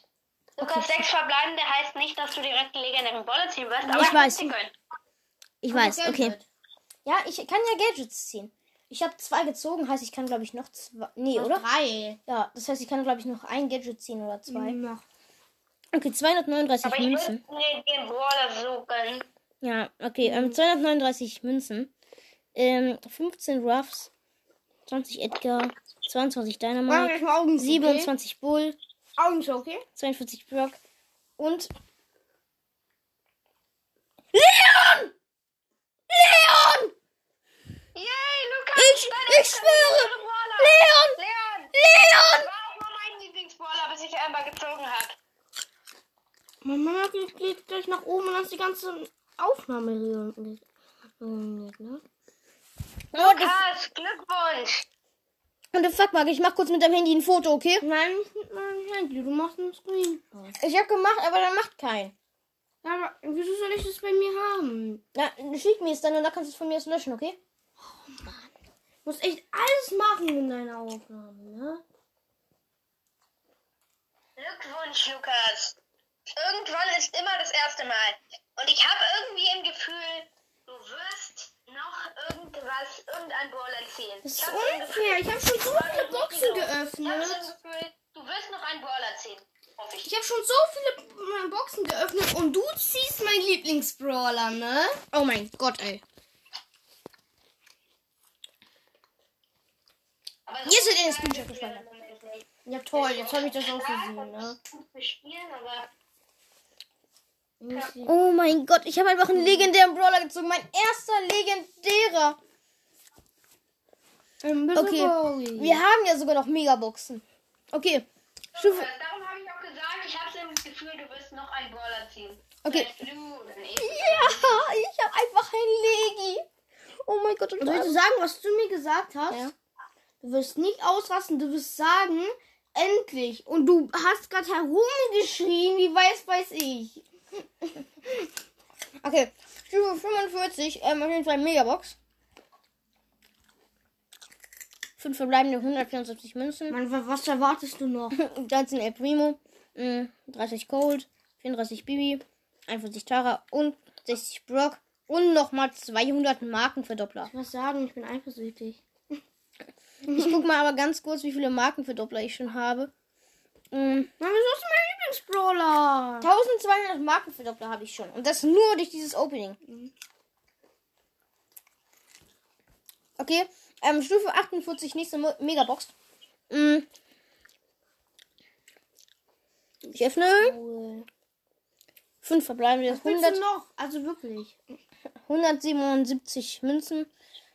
Lukas, sechs verbleibende heißt nicht, dass du direkt einen legendären Baller ziehen wirst, aber Ich du weiß. Ich weiß, okay. Ja, ich kann ja Gadgets ziehen. Ich habe zwei gezogen, heißt, ich kann, glaube ich, noch zwei. Nee, Noch oder? Drei. Ja, das heißt, ich kann, glaube ich, noch ein Gadget ziehen oder zwei. Noch. Okay, 239 Aber ich Münzen. mir den Brawler gönnen. Ja, okay, ähm, 239 Münzen. Ähm, 15 Ruffs. 20 Edgar. 22 Machen wir Dynamite. jetzt mal Augen zu, 27 Bull. Okay? Augen zu, okay? 42 Brock. Und. Leon! Leon! Yay, Lukas! Ich, dein ich schwöre! Leon! Leon! Leon! War auch mal mein Lieblingsbrawler, bis ich einmal gezogen habe. Meine Mama geht, gleich nach oben und lässt die ganze Aufnahme hören. Ne? The, Lukas, Glückwunsch! the fuck, Marc? Ich mach kurz mit deinem Handy ein Foto, okay? Nein, nicht mit meinem Handy. Du machst einen Screenshot. Ich hab gemacht, aber der macht keinen. Ja, aber wieso soll ich das bei mir haben? Na, schick mir es dann und dann kannst du es von mir aus löschen, okay? Du musst echt alles machen in deiner Aufnahme, ne? Glückwunsch, Lukas. Irgendwann ist immer das erste Mal. Und ich habe irgendwie im Gefühl, du wirst noch irgendwas, irgendein Brawler ziehen. Das ist unfair. Ich habe schon so viele Boxen Ich habe geöffnet. das Gefühl, du wirst noch einen Brawler ziehen. Ich. Ich habe schon so viele äh, Boxen geöffnet und du ziehst meinen Lieblingsbrawler, ne? Oh mein Gott, ey. Hier ist der Screenshot gespeichert. Ja toll, jetzt habe ich das auch gesehen, das ne? Oh mein Gott, ich habe einfach einen legendären Brawler gezogen. Mein erster legendärer. Okay, wir haben ja sogar noch Megaboxen. Okay, Stufe. darum habe ich auch gesagt, ich habe im Gefühl, du wirst noch einen Brawler ziehen. Okay. Ja, ich habe einfach ein Legi. Oh mein Gott, und Soll ich dir sagen, was du mir gesagt hast? Ja. Du wirst nicht ausrasten, du wirst sagen, endlich. Und du hast gerade herumgeschrien, wie weiß weiß ich. Okay, Stufe 45, ähm, auf jeden Fall Megabox. 5 verbleibende 174 Münzen. Mann, wa- was erwartest du noch? 13 El Primo, mm, 30 Cold, 34 Bibi, 41 Tara und 60 Brock und nochmal 200 Markenverdoppler. Was sagen? Ich bin eifersüchtig. Ich guck mal aber ganz kurz, wie viele Markenverdoppler ich schon habe. Mann, wieso ist mein Lieblingsbrawler? 1200 Markenverdoppler habe ich schon. Und das nur durch dieses Opening. Okay, ähm, Stufe 48, nächste Mo Megabox. Mm. Ich öffne. Cool. 5 verbleibende Was willst 100. du noch? Also wirklich. 177 Münzen,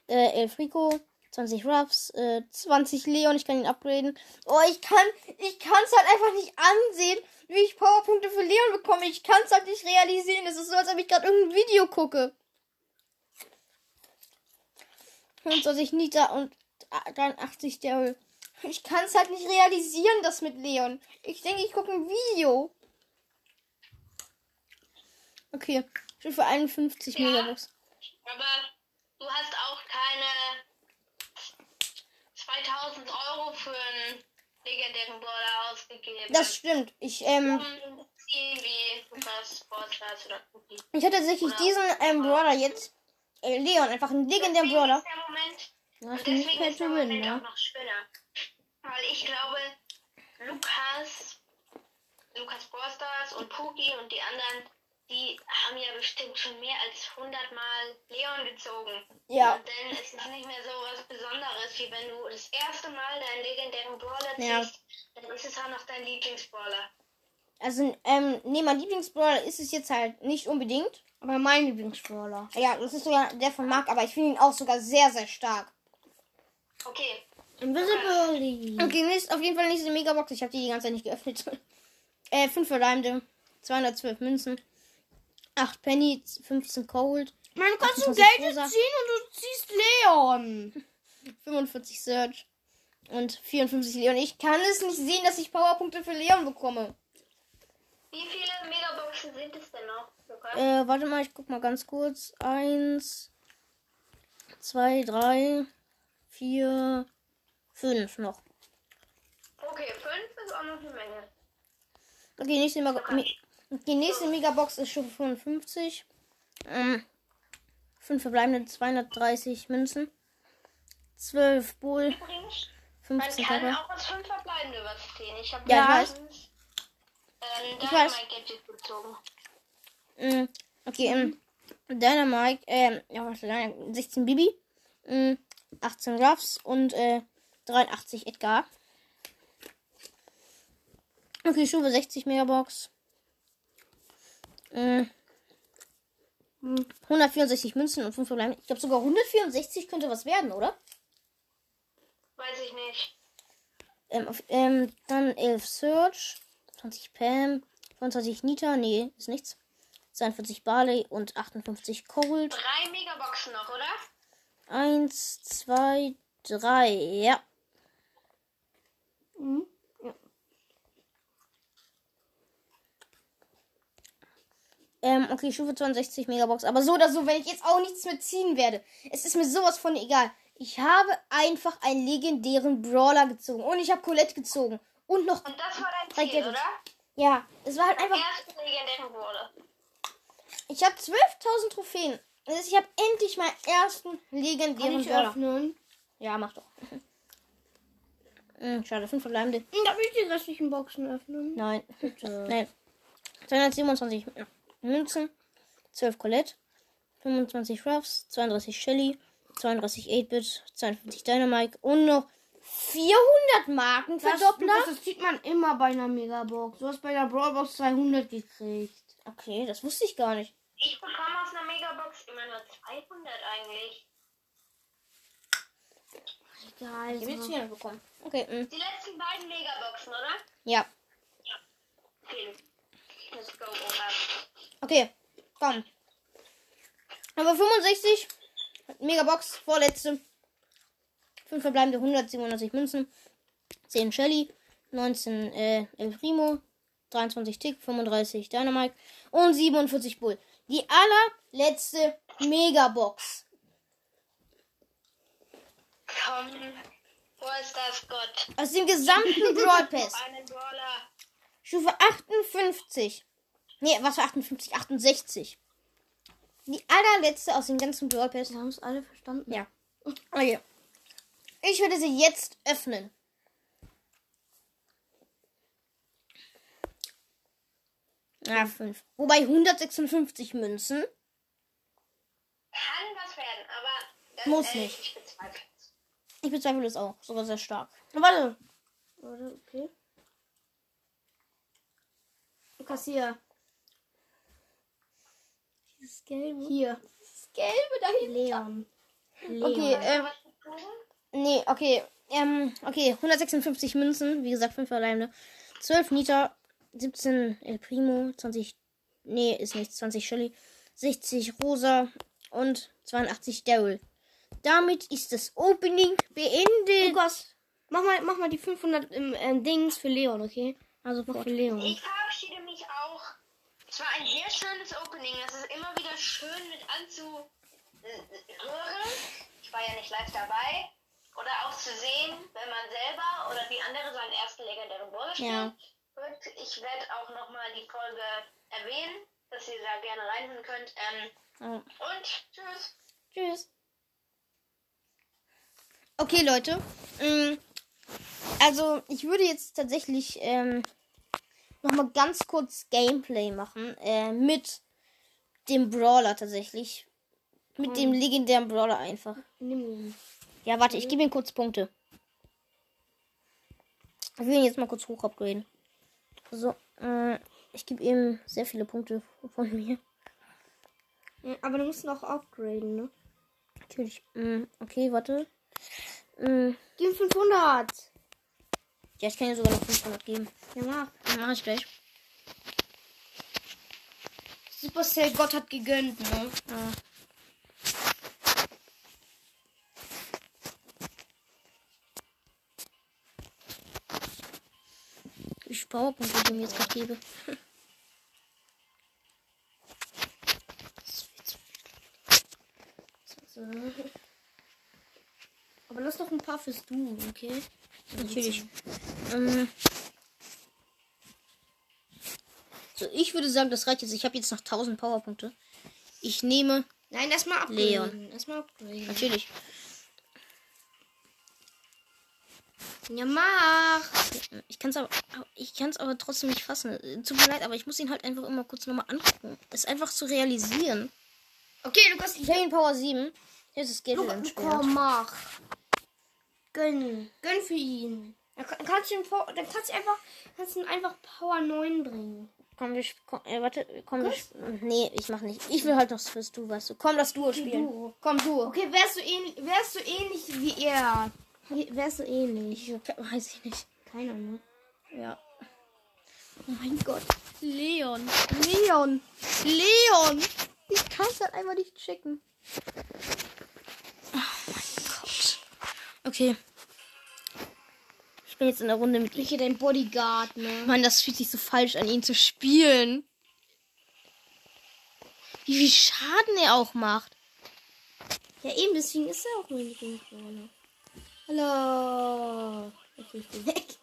äh, 11 Rico, 20 Ruffs, äh, 20 Leon, ich kann ihn upgraden. Oh, ich kann, ich kann es halt einfach nicht ansehen, wie ich Powerpunkte für Leon bekomme. Ich kann es halt nicht realisieren. Es ist so, als ob ich gerade irgendein Video gucke. Und so ich Nita und 83 Daryl. Ich kann es halt nicht realisieren, das mit Leon. Ich denke, ich gucke ein Video. Okay, Stufe 51 Ja. Megabox. Aber du hast auch keine 2000 Euro für einen legendären Brawler ausgegeben. Das stimmt. Ich, ähm, ich hatte tatsächlich diesen ähm, Brawler jetzt. Äh, Leon, einfach einen legendären Brawler. ist der Moment, Du und deswegen ist der Moment gewinnen, auch noch schöner. Weil ich glaube, Lukas, Lukas Sportstars und Cookie und die anderen, die haben ja bestimmt schon mehr als 100 Mal Leon gezogen. Ja. Und dann ist es nicht mehr so was Besonderes, wie wenn du das erste Mal deinen legendären Brawler Ja. ziehst, dann ist es auch noch dein Lieblingsbrawler. Also, ähm, nee, mein Lieblingsbrawler ist es jetzt halt nicht unbedingt. Aber mein Lieblingsbrawler. Ja, das ist sogar der von Marc, aber ich finde ihn auch sogar sehr, sehr stark. Okay. Invisibility. Okay, nächst, auf jeden Fall nächste Megabox. Ich habe die die ganze Zeit nicht geöffnet. äh, 5 verleimte, 212 Münzen, 8 Penny, 15 Cold, Man, du kannst du 28 Geld ziehen und du ziehst Leon. 45 Search und 54 Leon. Ich kann es nicht sehen, dass ich Powerpunkte für Leon bekomme. Wie viele Megaboxen sind es denn noch? Äh, warte mal, ich guck mal ganz kurz. Eins, zwei, drei, vier, fünf noch. Okay, fünf ist auch noch eine Menge. Okay, nächste, Mega Me die nächste Megabox ist Stufe 55. Ähm, 5 verbleibende 230 Münzen. 12 Bull, Übrigens, man 15 kann auch als fünf verbleibende was ziehen. Ich habe Ja, ich weiß. Ähm, Ich weiß. mein Gadget gezogen. Mm, okay, ähm, Dynamite, ähm, ja, was ist das? 16 Bibi, mm, 18 Ruffs und äh, 83 Edgar. Okay, Stufe 60 Megabox. Mm, mm, 164 Münzen und 5 verbleiben. Ich glaube sogar 164 könnte was werden, oder? Weiß ich nicht. Ähm, auf, ähm, dann 11 Search, 20 Pam, 25 Nita, nee, ist nichts. 42 Barley und 58 Cold. Drei Megaboxen noch, oder? Eins, zwei, drei, ja. Ähm, okay, Stufe 62 Megabox. Aber so oder so, wenn ich jetzt auch nichts mehr ziehen werde. Es ist mir sowas von egal. Ich habe einfach einen legendären Brawler gezogen. Und ich habe Colette gezogen. Und noch. Und das war dein Ziel, Gadgets. oder? Ja, es war halt einfach. Erste legendären Brawler. Ich habe 12.000 Trophäen. Heißt, ich habe endlich meinen ersten Kann legendären ich Brawler. öffnen? Ja, mach doch. Hm, schade, 5 verbleibende. Darf ich die restlichen Boxen öffnen? Nein. Bitte. Nein. 227 Münzen, 12 Colette, 25 Ruffs, 32 Shelly, 32 8-Bit, 52 Dynamite und noch 400 Marken Das, Verdoppler. Lukas, das sieht man immer bei einer Megabox. Du hast bei der Brawlbox 200 gekriegt. Okay, das wusste ich gar nicht. Ich bekomme aus einer Megabox immer nur 200 eigentlich. Egal. Ich habe jetzt 400 bekommen. Okay, mm, Die letzten beiden Megaboxen, oder? ja. Okay. Let's go, Opa. Okay, komm. Nummer 65. Megabox, vorletzte. 5 verbleibende 197 Münzen. 10 Shelly. 19 äh, El Primo. 23 Tick. 35 Dynamite. Und 47 Bull. Die allerletzte Megabox. Komm. Wo ist das Gott? Aus dem gesamten Brawl Pass. Einen Brawler. Stufe 58. Nee, was für 58? 68. Die allerletzte aus dem ganzen Brawl Pass. Wir haben es alle verstanden. Ja. Okay. Ich würde sie jetzt öffnen. Ja, 5. Wobei 156 Münzen. Kann was werden, aber ganz Muss ehrlich, nicht. ich bezweifle es. Ich bezweifle das auch. Sogar sehr stark. Warte. Warte, okay. Lukas, hier. Dieses Gelbe. Hier. Das Gelbe dahin. Leon. Leon. Okay, ähm, nee, okay. Ähm, okay, 156 Münzen. Wie gesagt, 5 alleine. 12 Nita. 17 El Primo. 20. Nee, ist nichts. 20 Shelly. 60 Rosa. Und 82 Daryl. Damit ist das Opening beendet. Lukas, mach mal, mach mal die 500 im äh, Dings für Leon, okay? Also für Leon. Ich verabschiede mich auch. Es war ein sehr schönes Opening. Es ist immer wieder schön mit anzuhören. Ich war ja nicht live dabei. Oder auch zu sehen, wenn man selber oder die andere seinen ersten legendären Brawler spielt. Ja. Und ich werde auch nochmal die Folge erwähnen, dass ihr da gerne reinhören könnt. Ähm, Ja. und tschüss. Tschüss. Okay, Leute. Ähm, Also, ich würde jetzt tatsächlich ähm, nochmal ganz kurz Gameplay machen. Äh, mit dem Brawler tatsächlich. Mit dem legendären Brawler einfach. Ja, warte, ich gebe ihm kurz Punkte. Ich will ihn jetzt mal kurz hoch upgraden. So, äh, ich gebe ihm sehr viele Punkte von mir. Aber du musst noch upgraden, ne? Natürlich. Mm, okay, warte. Mm, Gib ihm 500. ja, ich kann dir sogar noch 500 geben. Ja, mach. Mach ich gleich. Supercell Gott hat gegönnt, ne? Ja. Viele Powerpunkte ich ihm jetzt gerade gebe. So. Aber lass doch ein paar fürs Du, okay? Natürlich. Ähm, so, ich würde sagen, das reicht jetzt. Ich habe jetzt noch 1000 Powerpunkte. Ich nehme Nein, erstmal upgraden. Leon. Erstmal upgraden. natürlich. Ja, mach. Ich kann es aber, ich kann es aber trotzdem nicht fassen. Äh, Tut mir leid, aber ich muss ihn halt einfach immer kurz nochmal angucken. Es einfach zu realisieren. Okay, Lukas, ich Ich habe ihn Power 7. Jetzt ist Geld komm, mach. Gönn. Gönn für ihn. Dann kann- kannst du ihn, Power- dann kannst du einfach, kannst du ihn einfach Power 9 bringen. Komm, wir komm, äh, warte, komm, wir sp- Nee, ich mach nicht. Ich will halt noch fürs Du, weißt du. Komm, das Duo spielen. Duo. Komm, Duo. Okay, wärst du ähnlich, wärst du ähnlich wie er? Wärst du ähnlich? Ich weiß ich nicht. Keiner, ne? Ja. Oh mein Gott. Leon. Leon. Leon. Ich kann es halt einfach nicht checken. Okay. Ich bin jetzt in der Runde mit. Ich hier dein Bodyguard, ne? Mann, das fühlt sich so falsch an, ihn zu spielen. Wie viel Schaden er auch macht. Ja, eben, deswegen ist er auch mein Lieblingsbrawler. Hallo. Okay, ich bin weg.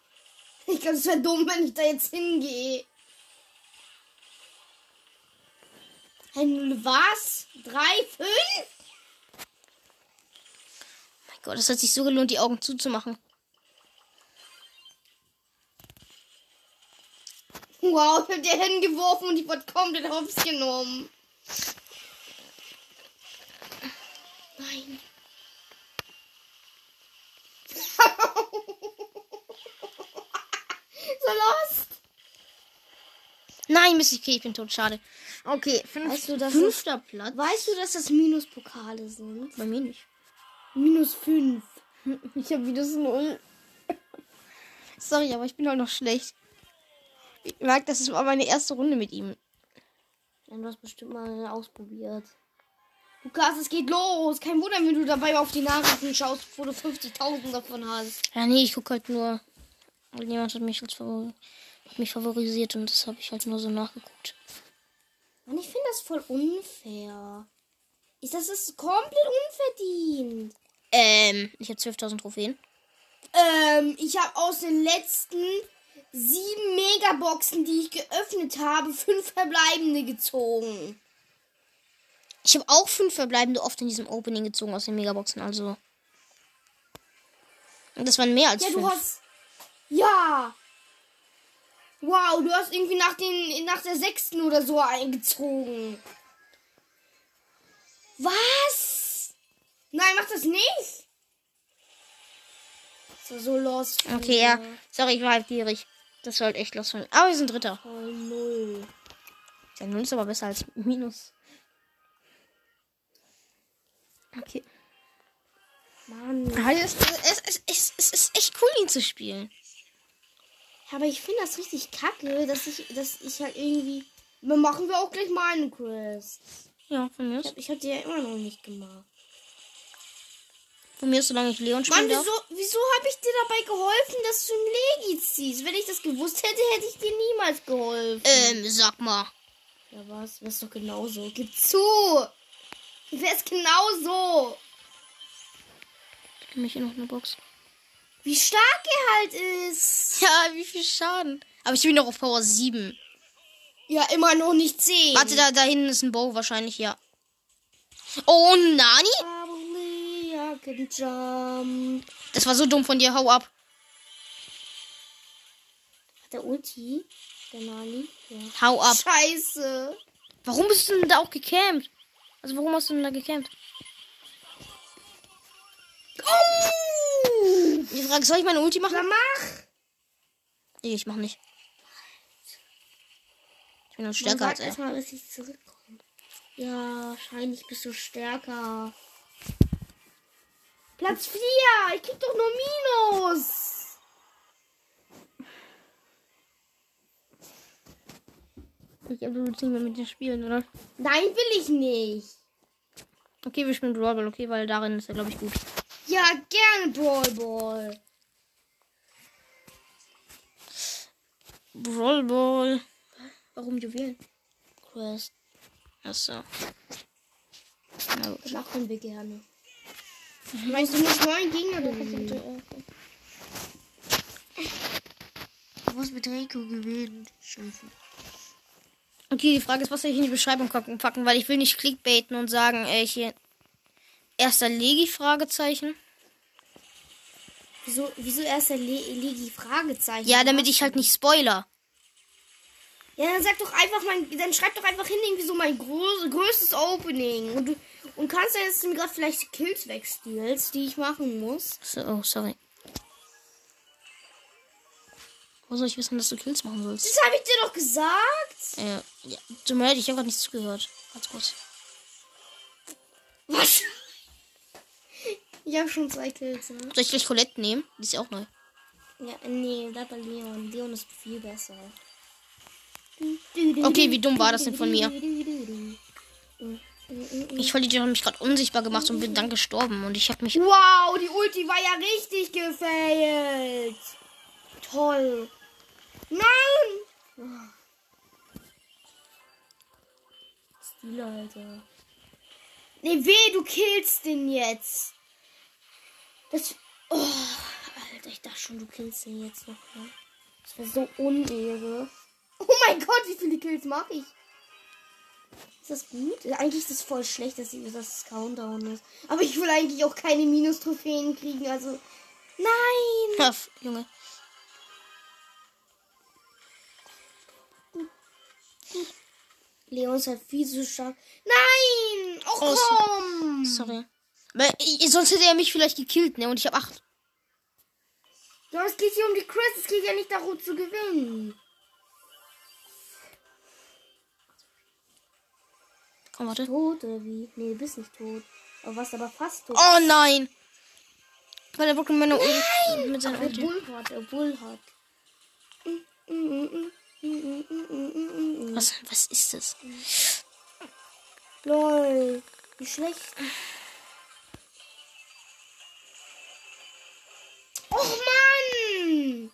Ich glaube, es wäre dumm, wenn ich da jetzt hingehe. Was? Drei, fünf? Gott, das hat sich so gelohnt, die Augen zuzumachen. Wow, ich hab dir hingeworfen und ich wurde komplett hops genommen. Nein. so lost. Nein, Mist, okay, ich bin tot, schade. Okay, fünf, Weißt du, fünfter Platz. Weißt du, dass das Minuspokale sind? Bei mir nicht. Minus fünf. Ich habe minus null. Sorry, aber ich bin halt noch schlecht. Ich merke, das ist mal meine erste Runde mit ihm. Ja, du hast bestimmt mal ausprobiert. Lukas, es geht los. Kein Wunder, wenn du dabei auf die Nachrichten schaust, wo du 50.000 davon hast. Ja, nee, ich gucke halt nur. Jemand hat mich als hat mich favorisiert und das habe ich halt nur so nachgeguckt. Mann, ich finde das voll unfair. Ist das ist komplett unverdient. Ähm, ich habe 12.000 Trophäen. Ähm, ich habe aus den letzten sieben Megaboxen, die ich geöffnet habe, fünf verbleibende gezogen. Ich habe auch fünf verbleibende oft in diesem Opening gezogen aus den Megaboxen, also. Und das waren mehr als Ja, fünf. du hast. Ja! Wow, du hast irgendwie nach, den, nach der sechsten oder so eingezogen. Was? Nein, mach das nicht! Das war so los. Okay, ja. Sorry, ich war halt gierig. Das war halt echt los von mir. Aber wir sind Dritter. Oh, null. Ja, null ist aber besser als Minus. Okay. Mann. Es, es, es, es, es ist echt cool, ihn zu spielen. Ja, aber ich finde das richtig kacke, dass ich, dass ich halt irgendwie. Dann machen wir auch gleich meine Quests. Ja, von mir Ich ist. hab, ich hab die ja immer noch nicht gemacht. Von mir ist, solange ich Leon Mann, spielen wieso, wieso habe ich dir dabei geholfen, dass du ein Legi ziehst? Wenn ich das gewusst hätte, hätte ich dir niemals geholfen. Ähm, sag mal. Ja, was? Wär's doch genauso. Gib zu! Wär's genauso! Gib mich hier noch eine Box. Wie stark er halt ist! Ja, wie viel Schaden. Aber ich bin noch auf Power 7. Ja, immer noch nicht 10. Warte, da, da hinten ist ein Bow wahrscheinlich, ja. Oh, Nani? Can jump. Das war so dumm von dir, hau ab. Hat der Ulti? Der Nani? Ja. Hau ab. Scheiße! Warum bist du denn da auch gecampt? Also warum hast du denn da gecampt? Oh! Die Frage, soll ich meine Ulti machen? Na mach! Nee, ich mach nicht. Ich bin noch stärker als er. erstmal, bis ich zurückkomme. Ja, wahrscheinlich bist du stärker. Platz 4! Ich krieg doch nur Minus! Ich glaube, du willst nicht mehr mit dir spielen, oder? Nein, will ich nicht. Okay, wir spielen Brawl Ball, okay, weil darin ist er, glaube ich, gut. Ja, gerne Brawl Ball. Brawl Ball. Warum Juwelen? Quest. Achso. Na gut. Machen wir gerne. Meinst du nicht neun Gegner? Du musst mit Rico gewinnen. Scheiße. Okay, die Frage ist, was soll ich in die Beschreibung packen, packen weil ich will nicht clickbaiten und sagen, äh, hier. Erster Legi? Fragezeichen. Wieso, wieso erst der Le Legi Fragezeichen? Ja, damit ich halt nicht spoiler. Ja, dann sag doch einfach mein, dann schreib doch einfach hin irgendwie so mein groß, größtes Opening und du und kannst ja jetzt mir gerade vielleicht Kills wegstealst, die ich machen muss. So, oh, sorry. Wo soll ich wissen, dass du Kills machen sollst? Das habe ich dir doch gesagt. Äh, ja, tut mir leid, ich habe gerade nicht zugehört. Ganz kurz. Was? Ich habe schon zwei Kills. Ne? Soll ich gleich Colette nehmen? Die ist ja auch neu. Ja, nee, bleib bei Leon. Leon ist viel besser. Okay, wie dumm war das denn von mir? Ich voll die haben mich gerade unsichtbar gemacht und bin dann gestorben. Und ich habe mich. Wow, die Ulti war ja richtig gefailt. Toll. Nein! Stil, Alter. Nee, weh, du killst den jetzt. Das. Oh, Alter, ich dachte schon, du killst den jetzt noch. Ne? Das wäre so unehre. Oh mein Gott, wie viele Kills mache ich? Ist das gut? Eigentlich ist es voll schlecht, dass es Countdown ist. Aber ich will eigentlich auch keine Minus-Trophäen kriegen, also. Nein! F- Junge. Leon ist halt viel zu stark. Nein! Oh, Oh, komm! Sorry. Weil, ich, sonst hätte er mich vielleicht gekillt, ne? Und ich habe acht. Ja, es geht hier um die Chris. Es geht ja nicht darum zu gewinnen. Komm, warte. Tot oder wie? Nee, du bist nicht tot. Aber was aber fast tot. Oh nein! Weil er wirklich meine Ul- mit seiner der Ulti. Bull hat, der Bull hat. Was, was ist das? Lol. Wie schlecht. Och Mann!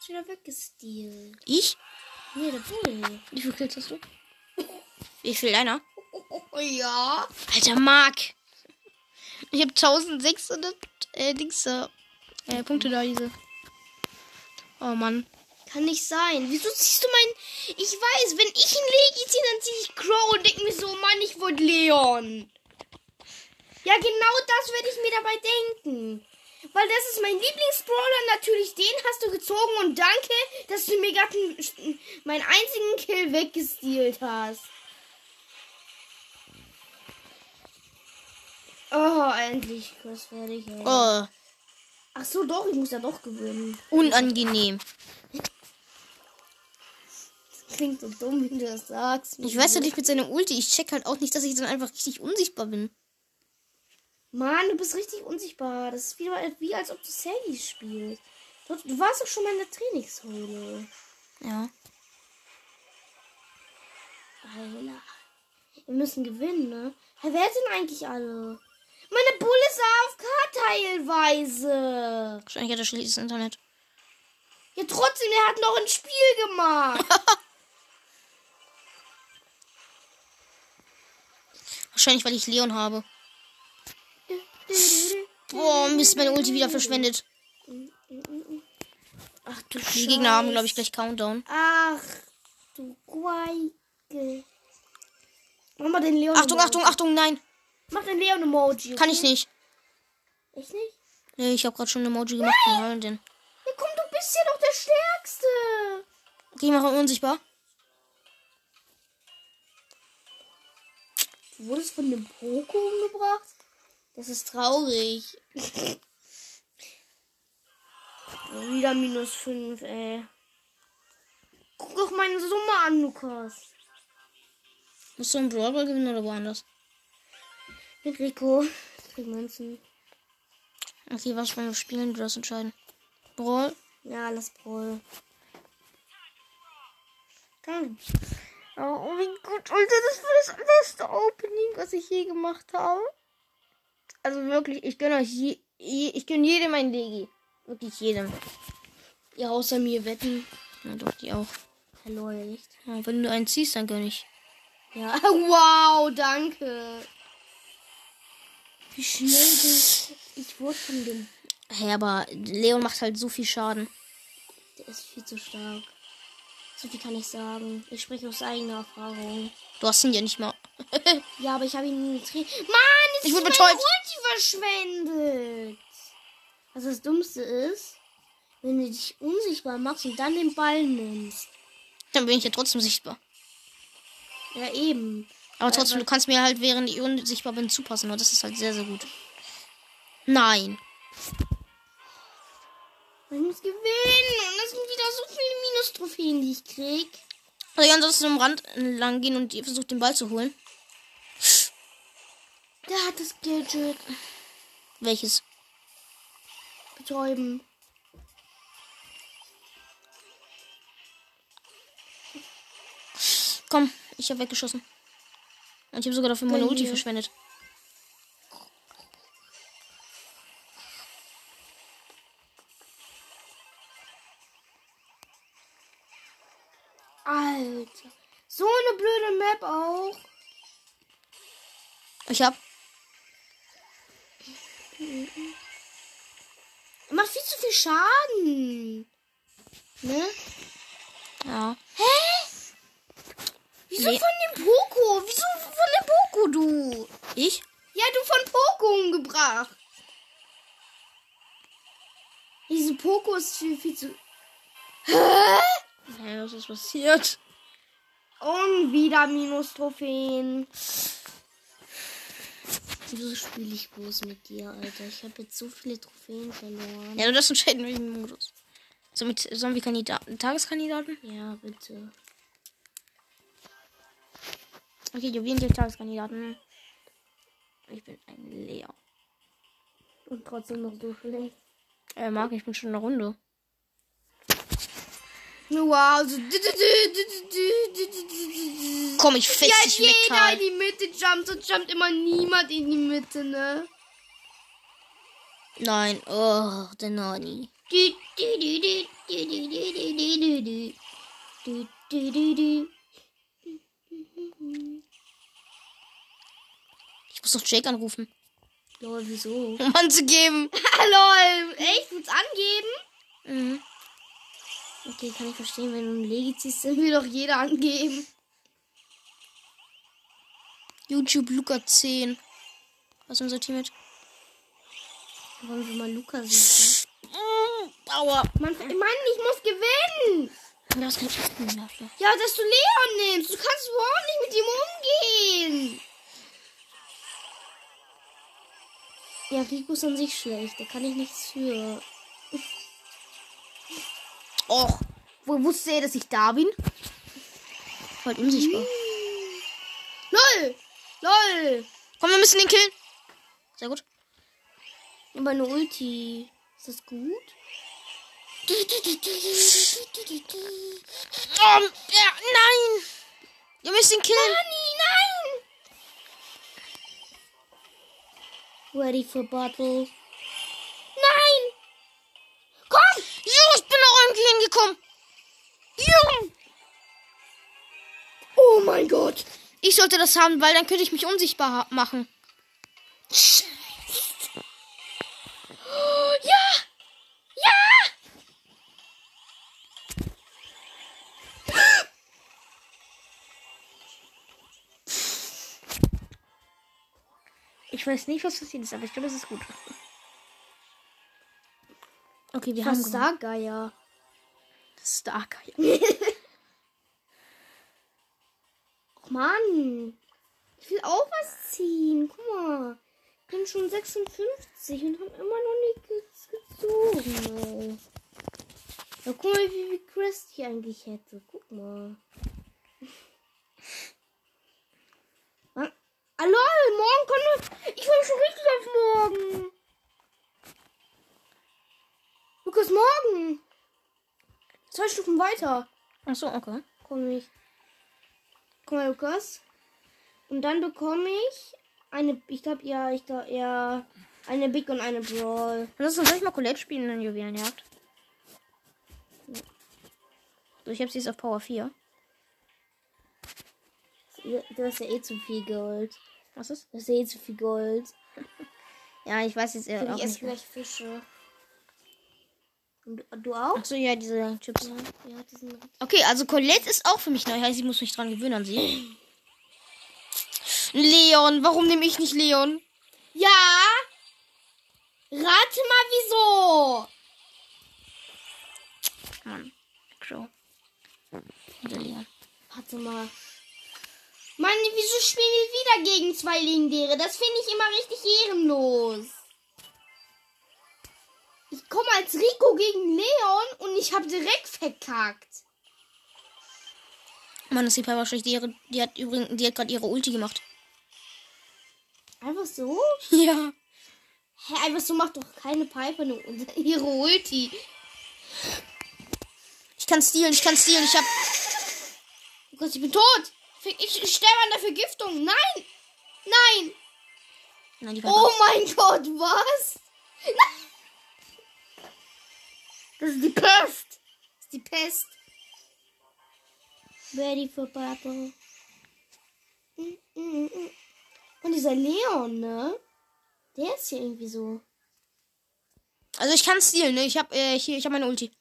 Ist wieder weggestealt. Ich? Nee, der Bull. Wie viel Kills hast du? Wie viel deiner? Oh ja. Alter, Mark! Ich habe 1600 äh, Dings, äh, äh, Punkte da, diese. Oh Mann. Kann nicht sein. Wieso ziehst du mein. Ich weiß, wenn ich einen Legi ziehe, dann ziehe ich Crow und denke mir so, Mann, ich wollte Leon. Ja, genau das werde ich mir dabei denken. Weil das ist mein Lieblingsbrawler. Natürlich den hast du gezogen und danke, dass du mir gerade einen- meinen einzigen Kill weggestealt hast. Oh, endlich. Chris fertig, ey. Oh, Ach so, doch, ich muss ja doch gewinnen. unangenehm. Klingt so dumm, wie du das sagst. Ich weiß ja nicht mit seiner Ulti. Ich check halt auch nicht, dass ich dann einfach richtig unsichtbar bin. Mann, du bist richtig unsichtbar. Das ist wie, wie als ob du Sandy spielst. Du, du warst doch schon mal in der Trainingshöhle. Ja. Alter. Wir müssen gewinnen, ne? Hey, wer sind eigentlich alle? Meine Bull ist AFK teilweise. Wahrscheinlich hat er schlechtes Internet. Ja, trotzdem, der hat noch ein Spiel gemacht. Wahrscheinlich, weil ich Leon habe. Boah, Mist, meine Ulti wieder verschwendet. Ach du Die Gegner haben, glaube ich, gleich Countdown. Ach, du Geige. Mach mal den Leon. Achtung, Achtung, Achtung, nein. Mach den Leon-Emoji. Kann ich nicht. Echt nicht? Nee, ich habe gerade schon ein Emoji gemacht. Nein. denn? Ja, komm, du bist ja doch der Stärkste. Okay, ich mache unsichtbar. Du wurdest von dem Poko umgebracht? Das ist traurig. Wieder minus 5, ey. meine Summe an, Lukas. Musst du im Brawl Ball gewinnen oder woanders? Mit Rico. Krieg Münzen. Okay, was wollen wir spielen? Du darfst entscheiden. Brawl? Ja, lass Brawl. Komm. Oh, wie gut, Alter, das war das beste Opening, was ich je gemacht habe. Also wirklich, ich gönne euch je, je, ich gönne jedem ein Legi. Wirklich jedem. Ja, außer mir wetten. Na doch, die auch. Hallo, echt? Ja, wenn du einen ziehst, dann gönne ich. Ja, wow, danke. Wie schnell du. Ich wurde von dem. Hä, aber Leon macht halt so viel Schaden. Der ist viel zu stark. So viel kann ich sagen. Ich spreche aus eigener Erfahrung. Du hast ihn ja nicht mal. Ja, aber ich habe ihn getreten. Mann, Ich wurde betäubt. Ulti verschwendet. Was das Dummste ist, wenn du dich unsichtbar machst und dann den Ball nimmst. Dann bin ich ja trotzdem sichtbar. Ja, eben. Aber trotzdem, du kannst mir halt, während ich unsichtbar bin, zupassen. Und das ist halt sehr, sehr gut. Nein. Ich muss gewinnen. Und das sind wieder so viele Minus-Trophäen, die ich krieg. Soll ich ansonsten am Rand lang gehen und ihr versucht, den Ball zu holen? Der hat das Gadget. Welches? Betäuben. Komm, ich habe weggeschossen. Und ich habe sogar dafür meine Ulti verschwendet. Alter. So eine blöde Map auch. Ich hab. Er macht viel zu viel Schaden. Ne? Ja. Wieso Nee. von dem Poco? Wieso von dem Poco, du? Ich? Ja, du von Poco umgebracht. Diese Poco ist viel, viel zu... Ja, was ist passiert? Und wieder Minus-Trophäen. Wieso spiele ich bloß mit dir, Alter? Ich habe jetzt so viele Trophäen verloren. Ja, du darfst entscheiden, welchen Modus. So mit Zombie-Kandidaten, Tageskandidaten? Ja, bitte. Okay, wählen die Tageskandidaten. Ich bin ein Lea. Und trotzdem noch so schlecht. Äh, Marc, ich bin schon in der Runde. Wow, so. Komm, ich fix dich dich jeder mit, Karl. in die Mitte jumpt und jumpt immer niemand in die Mitte, ne? Nein, oh, der Nani. Ich muss doch Jake anrufen. Lol, wieso? Um anzugeben. Lol, echt? Willst angeben? Mhm. Okay, kann ich verstehen, wenn du ein Legi ziehst, dann will doch jeder angeben. YouTube Luca 10. Was ist unser Teammate? Wollen wir mal Luca suchen? Mm, aua. Mann, Mann, ich muss gewinnen! Mehr. Flo. Ja, dass du Leon nimmst. Du kannst überhaupt nicht mit ihm umgehen. Ja, Rico ist an sich schlecht. Da kann ich nichts für. Och, Wo wusste er, dass ich da bin? voll unsichtbar. LOL! LOL! Komm, wir müssen den killen. Sehr gut. Aber eine Ulti. Ist das gut? Oh, ja, nein. Wir müssen ihn killen. Nani, nein! Ready for battle. Komm! Jo, ich bin noch irgendwie hingekommen. Jo. Oh mein Gott! Ich sollte das haben, weil dann könnte ich mich unsichtbar machen. Ja! Ja! Ich weiß nicht, was passiert ist, aber ich glaube, es ist gut. Okay, wir haben. Stargeier. Stark. Och Mann! Ich will auch was ziehen. Guck mal. Ich bin schon 56 und habe immer noch nichts gezogen. Ja, guck mal, wie viel Quest ich eigentlich hätte. Guck mal. Mann, Hallo, morgen können wir. Ich freue schon richtig auf morgen. Lukas, morgen. Zwei Stufen weiter. Achso, okay. Komm ich. Guck mal, Lukas. Und dann bekomme ich eine. Ich glaube, ja, ich glaube, ja. Eine Big und eine Brawl. Ansonsten soll ich mal Colette spielen in Juwelenjagd. So, ich habe sie jetzt auf Power 4. Du hast ja eh zu viel Gold. Was ist? Du hast ja eh zu viel Gold. Ja, ich weiß jetzt äh, Ich auch esse nicht. gleich Fische. Und du- auch? Achso, ja, diese Chips. Ja, ja, die sind. Okay, also Colette ist auch für mich neu. Heißt, ich muss mich dran gewöhnen an sie. Leon, warum nehme ich nicht Leon? Ja! Rate mal wieso! Mann, Crow. Wieder Leon. Warte mal. Mann, wieso spielen wir wieder gegen zwei Legendäre? Das finde ich immer richtig ehrenlos. Ich komme als Rico gegen Leon und ich habe direkt verkackt. Mann, ist die schlecht. Die, die hat übrigens, die hat gerade ihre Ulti gemacht. Einfach so? Ja. Hä, einfach so macht doch keine Piper eine, ihre Ulti. Ich kann stealen, ich kann stealen. Ich hab. Oh Gott, ich bin tot. Ich, ich sterbe an der Vergiftung. Nein! Nein! Nein. Oh mein Gott, was? Nein! Das ist die Pest. Das ist die Pest. Ready for battle. Mm, mm, mm. Und dieser Leon, ne? Der ist hier irgendwie so. Also ich kann stealen, ne? Ich hab, äh, hier, ich hab meine Ulti.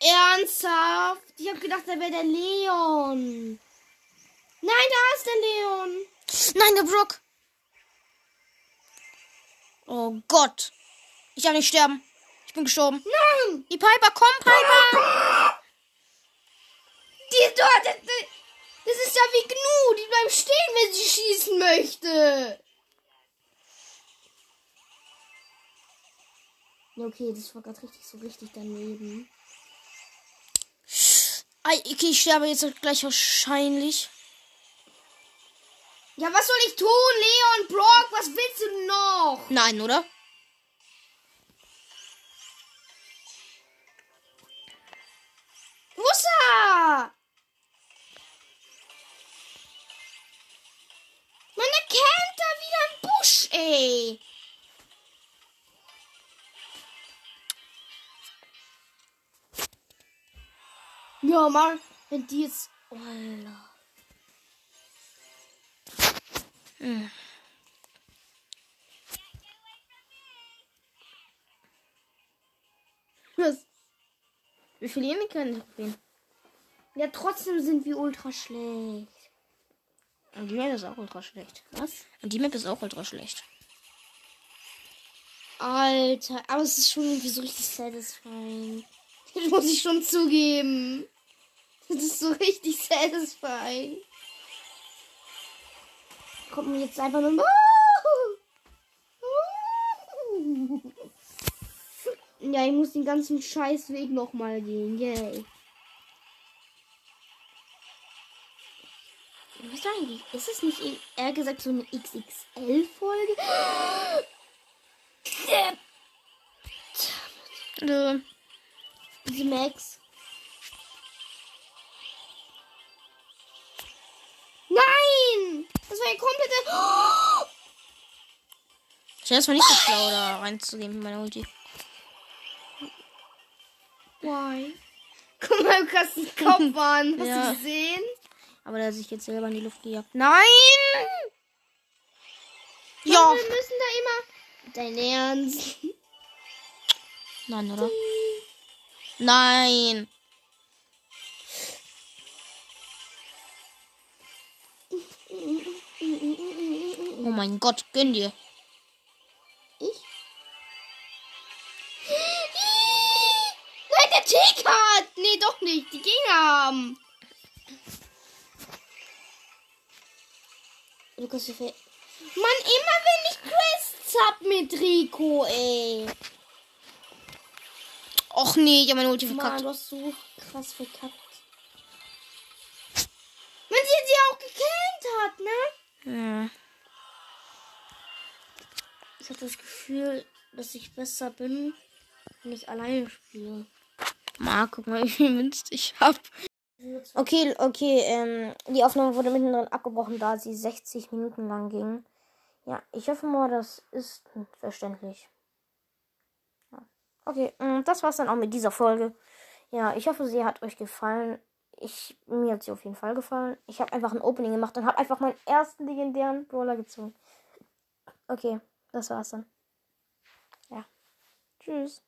Ernsthaft? Ich hab gedacht, da wäre der Leon. Nein, da ist der Leon. Nein, der Brock. Oh Gott. Ich darf nicht sterben. Bin gestorben. Nein! Die Piper, komm, Piper. Die dort. Das, ist ja wie Gnu. Die bleibt stehen, wenn sie schießen möchte. Okay, das war gerade richtig so richtig daneben. Okay, ich sterbe jetzt gleich wahrscheinlich. Ja, was soll ich tun, Leon Brock? Was willst du noch? Nein, oder? Wo ist er? Man erkennt da wieder einen Busch, ey. Ja, Mann, wenn die jetzt. Oh, Alter. Was? Wir verlieren die keine Trophäen. Ja, trotzdem sind wir ultra schlecht. Und die Map ist auch ultra schlecht. Was? Und die Map ist auch ultra schlecht. Alter, aber es ist schon irgendwie so richtig satisfying. Das muss ich schon zugeben. Das ist so richtig satisfying. Kommt mir jetzt einfach nur. Ja, ich muss den ganzen Scheißweg nochmal gehen. Yay. Was eigentlich? Ist es nicht in- eher gesagt so eine XXL-Folge? Nö. Diese Max. Nein! Das war ja komplette. Ich das war nicht so schlau, da reinzugehen mit meiner Ulti. Why? Guck mal, du hast den Kopf an. Hast Ja. du gesehen? Aber der hat sich jetzt selber in die Luft gejagt. Nein! Ja. Ja! Wir müssen da immer. Dein Ernst? Nein, oder? Nein! Oh mein Gott, gönn dir. Hat! Nee, doch nicht. Die Gegner haben. Lukas, wie viel. Mann, immer wenn ich Quests hab mit Rico, ey. Och nee, ich habe meine Ulti Mann, verkackt. du hast so krass verkackt. Wenn sie sie auch gekillt hat, ne? Ja. Ich habe das Gefühl, dass ich besser bin, wenn ich alleine spiele. Mal, guck mal, wie viel Münzen ich hab. Okay, okay, ähm, die Aufnahme wurde mittendrin abgebrochen, da sie 60 Minuten lang ging. Ja, ich hoffe mal, das ist verständlich. Ja. Okay, mm, das war's dann auch mit dieser Folge. Ja, ich hoffe, sie hat euch gefallen. Ich, mir hat sie auf jeden Fall gefallen. Ich habe einfach ein Opening gemacht und habe einfach meinen ersten legendären Brawler gezogen. Okay, das war's dann. Ja. Tschüss.